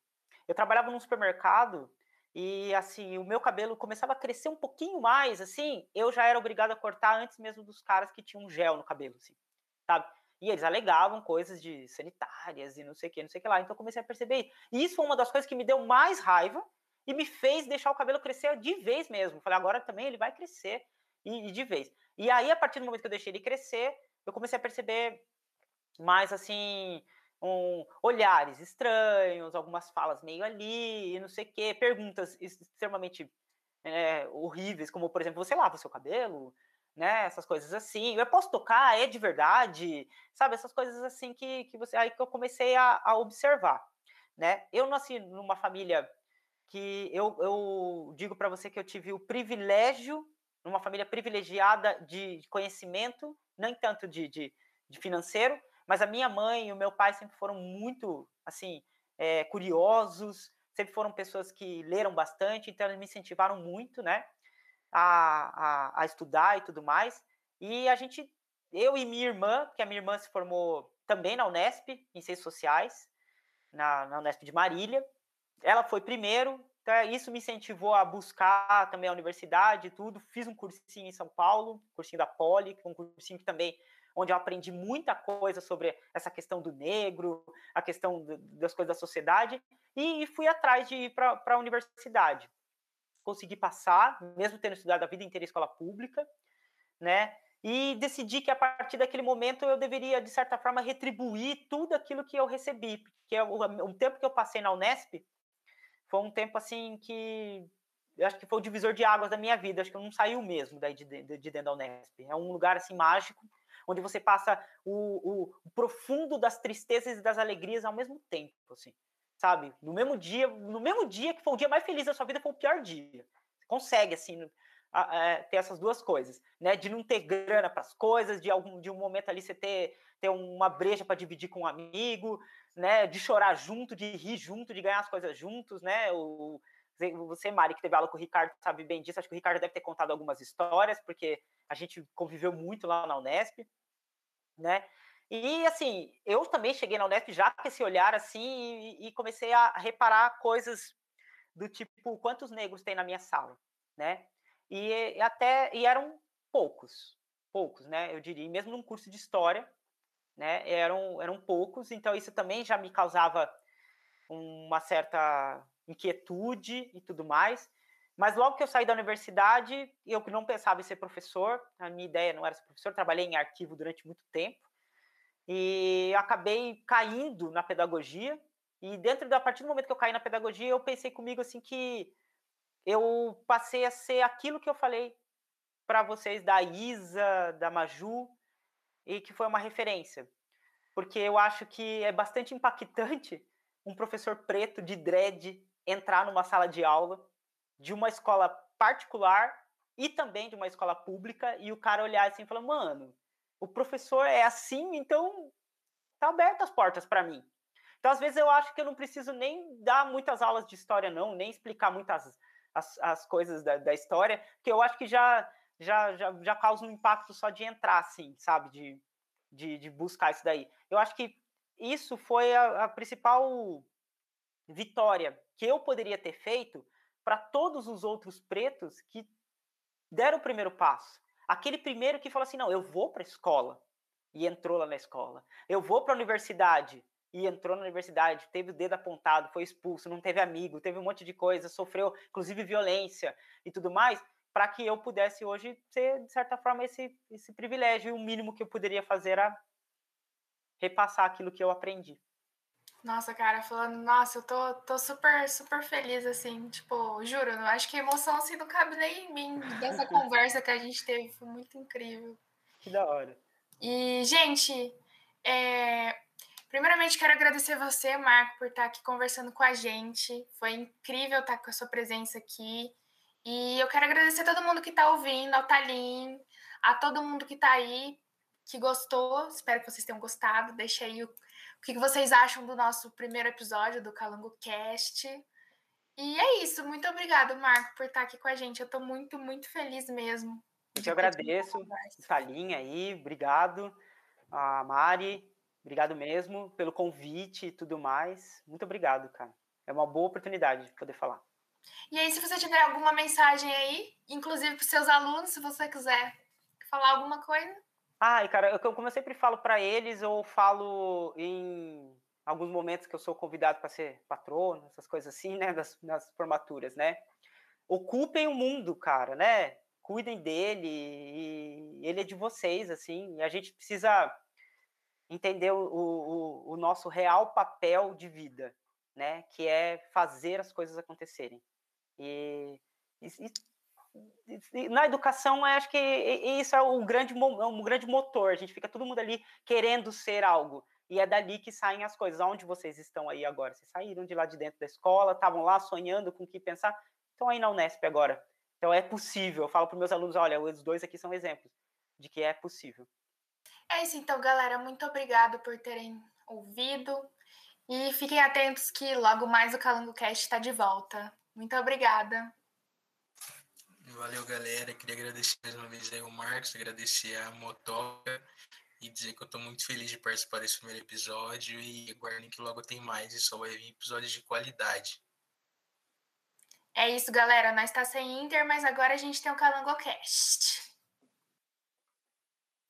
Eu trabalhava num supermercado e assim, o meu cabelo começava a crescer um pouquinho mais, assim, eu já era obrigado a cortar antes mesmo dos caras que tinham gel no cabelo, assim, sabe? E eles alegavam coisas de sanitárias e não sei o que, não sei o que lá. Então eu comecei a perceber. E isso foi uma das coisas que me deu mais raiva e me fez deixar o cabelo crescer de vez mesmo. Falei, agora também ele vai crescer e, e de vez. E aí, a partir do momento que eu deixei ele crescer, eu comecei a perceber mais assim, um, olhares estranhos, algumas falas meio ali, não sei o quê, perguntas extremamente é, horríveis, como, por exemplo, você lava o seu cabelo, né? Essas coisas assim. Eu posso tocar, é de verdade, sabe? Essas coisas assim que, que você. Aí que eu comecei a, a observar, né? Eu nasci numa família que eu, eu digo para você que eu tive o privilégio, numa família privilegiada de conhecimento, nem tanto de, de, de financeiro, mas a minha mãe e o meu pai sempre foram muito, assim, é, curiosos, sempre foram pessoas que leram bastante, então eles me incentivaram muito, né, a, a, a estudar e tudo mais. E a gente, eu e minha irmã, que a minha irmã se formou também na Unesp, em Ciências Sociais, na, na Unesp de Marília, ela foi primeiro, então isso me incentivou a buscar também a universidade e tudo. Fiz um cursinho em São Paulo, cursinho da Poli, um cursinho que também onde eu aprendi muita coisa sobre essa questão do negro, a questão das coisas da sociedade, e, fui atrás de ir para a universidade. Consegui passar, mesmo tendo estudado a vida inteira em escola pública, né? E decidi que a partir daquele momento eu deveria, de certa forma, retribuir tudo aquilo que eu recebi, porque o, o tempo que eu passei na Unesp foi um tempo assim que eu acho que foi o divisor de águas da minha vida. Acho que eu não saiu mesmo daí de, de, de dentro da Unesp. É um lugar assim mágico, onde você passa o, o, profundo das tristezas e das alegrias ao mesmo tempo, assim, sabe? No mesmo dia, no mesmo dia que foi o dia mais feliz da sua vida, foi o pior dia. Você consegue, assim, é, ter essas duas coisas, né? De não ter grana para as coisas, de algum de um momento ali você ter, ter uma breja para dividir com um amigo, né? De chorar junto, de rir junto, de ganhar as coisas juntos, né? O, você, Mari, que teve aula com o Ricardo, sabe bem disso. Acho que o Ricardo deve ter contado algumas histórias, porque a gente conviveu muito lá na Unesp, né? E, assim, eu também cheguei na Unesp já com esse olhar, assim, e, e comecei a reparar coisas do tipo, quantos negros tem na minha sala, né? E, e até, e eram poucos, poucos, né? Eu diria, mesmo num curso de História, né? Eram, eram poucos, então isso também já me causava uma certa inquietude e tudo mais. Mas logo que eu saí da universidade, eu não pensava em ser professor, a minha ideia não era ser professor, trabalhei em arquivo durante muito tempo e acabei caindo na pedagogia. E dentro da a partir do momento que eu caí na pedagogia, eu pensei comigo assim que eu passei a ser aquilo que eu falei para vocês da Isa, da Maju, e que foi uma referência. Porque eu acho que é bastante impactante um professor preto de dread entrar numa sala de aula de uma escola particular e também de uma escola pública e o cara olhar assim e falar: "Mano, o professor é assim, então tá abertas as portas para mim". Então, às vezes eu acho que eu não preciso nem dar muitas aulas de história não, nem explicar muitas as, as coisas da, da história, que eu acho que já já, já, já causa um impacto só de entrar, assim, sabe? De, de, de buscar isso daí. Eu acho que isso foi a, a principal vitória que eu poderia ter feito para todos os outros pretos que deram o primeiro passo. Aquele primeiro que falou assim: não, eu vou para a escola e entrou lá na escola. Eu vou para a universidade e entrou na universidade, teve o dedo apontado, foi expulso, não teve amigo, teve um monte de coisa, sofreu inclusive violência e tudo mais, para que eu pudesse hoje ter, de certa forma, esse, esse privilégio. E o mínimo que eu poderia fazer era repassar aquilo que eu aprendi. Nossa, cara, falando, nossa, eu tô, tô super, super feliz, assim, tipo, juro, eu acho que a emoção, assim, não cabe nem em mim, dessa [LAUGHS] conversa que a gente teve, foi muito incrível. Que da hora. E, gente, é... primeiramente quero agradecer você, Marco, por estar aqui conversando com a gente, foi incrível estar com a sua presença aqui, e eu quero agradecer a todo mundo que tá ouvindo, ao Talim, a todo mundo que tá aí, que gostou, espero que vocês tenham gostado, deixa aí o o que vocês acham do nosso primeiro episódio do Calango Cast. E é isso. Muito obrigado, Marco, por estar aqui com a gente. Eu estou muito, muito feliz mesmo. Eu te agradeço, Salinha aí, obrigado. A Mari, obrigado mesmo pelo convite e tudo mais. Muito obrigado, cara. É uma boa oportunidade de poder falar. E aí, se você tiver alguma mensagem aí, inclusive para os seus alunos, se você quiser falar alguma coisa. E cara, como eu sempre falo para eles, eu falo em alguns momentos que eu sou convidado para ser patrono, essas coisas assim, né, das, nas formaturas, né? Ocupem o mundo, cara, né? Cuidem dele e ele é de vocês, assim. E a gente precisa entender o, o, o nosso real papel de vida, né? Que é fazer as coisas acontecerem. E na educação, acho que isso é um grande, é um grande motor. A gente fica todo mundo ali querendo ser algo. E é dali que saem as coisas. Onde vocês estão aí agora? Vocês saíram de lá de dentro da escola, estavam lá sonhando com o que pensar, estão aí na Unesp agora. Então é possível. Eu falo para meus alunos: olha, os dois aqui são exemplos de que é possível. É isso, então, galera. Muito obrigado por terem ouvido. E fiquem atentos que logo mais o Calango Cast está de volta. Muito obrigada. Valeu, galera. Queria agradecer mais uma vez aí o Marcos, agradecer a Motoca e dizer que eu estou muito feliz de participar desse primeiro episódio e aguardem que logo tem mais e só vai vir episódios de qualidade. É isso, galera. Nós está sem Inter, mas agora a gente tem o Calangocast.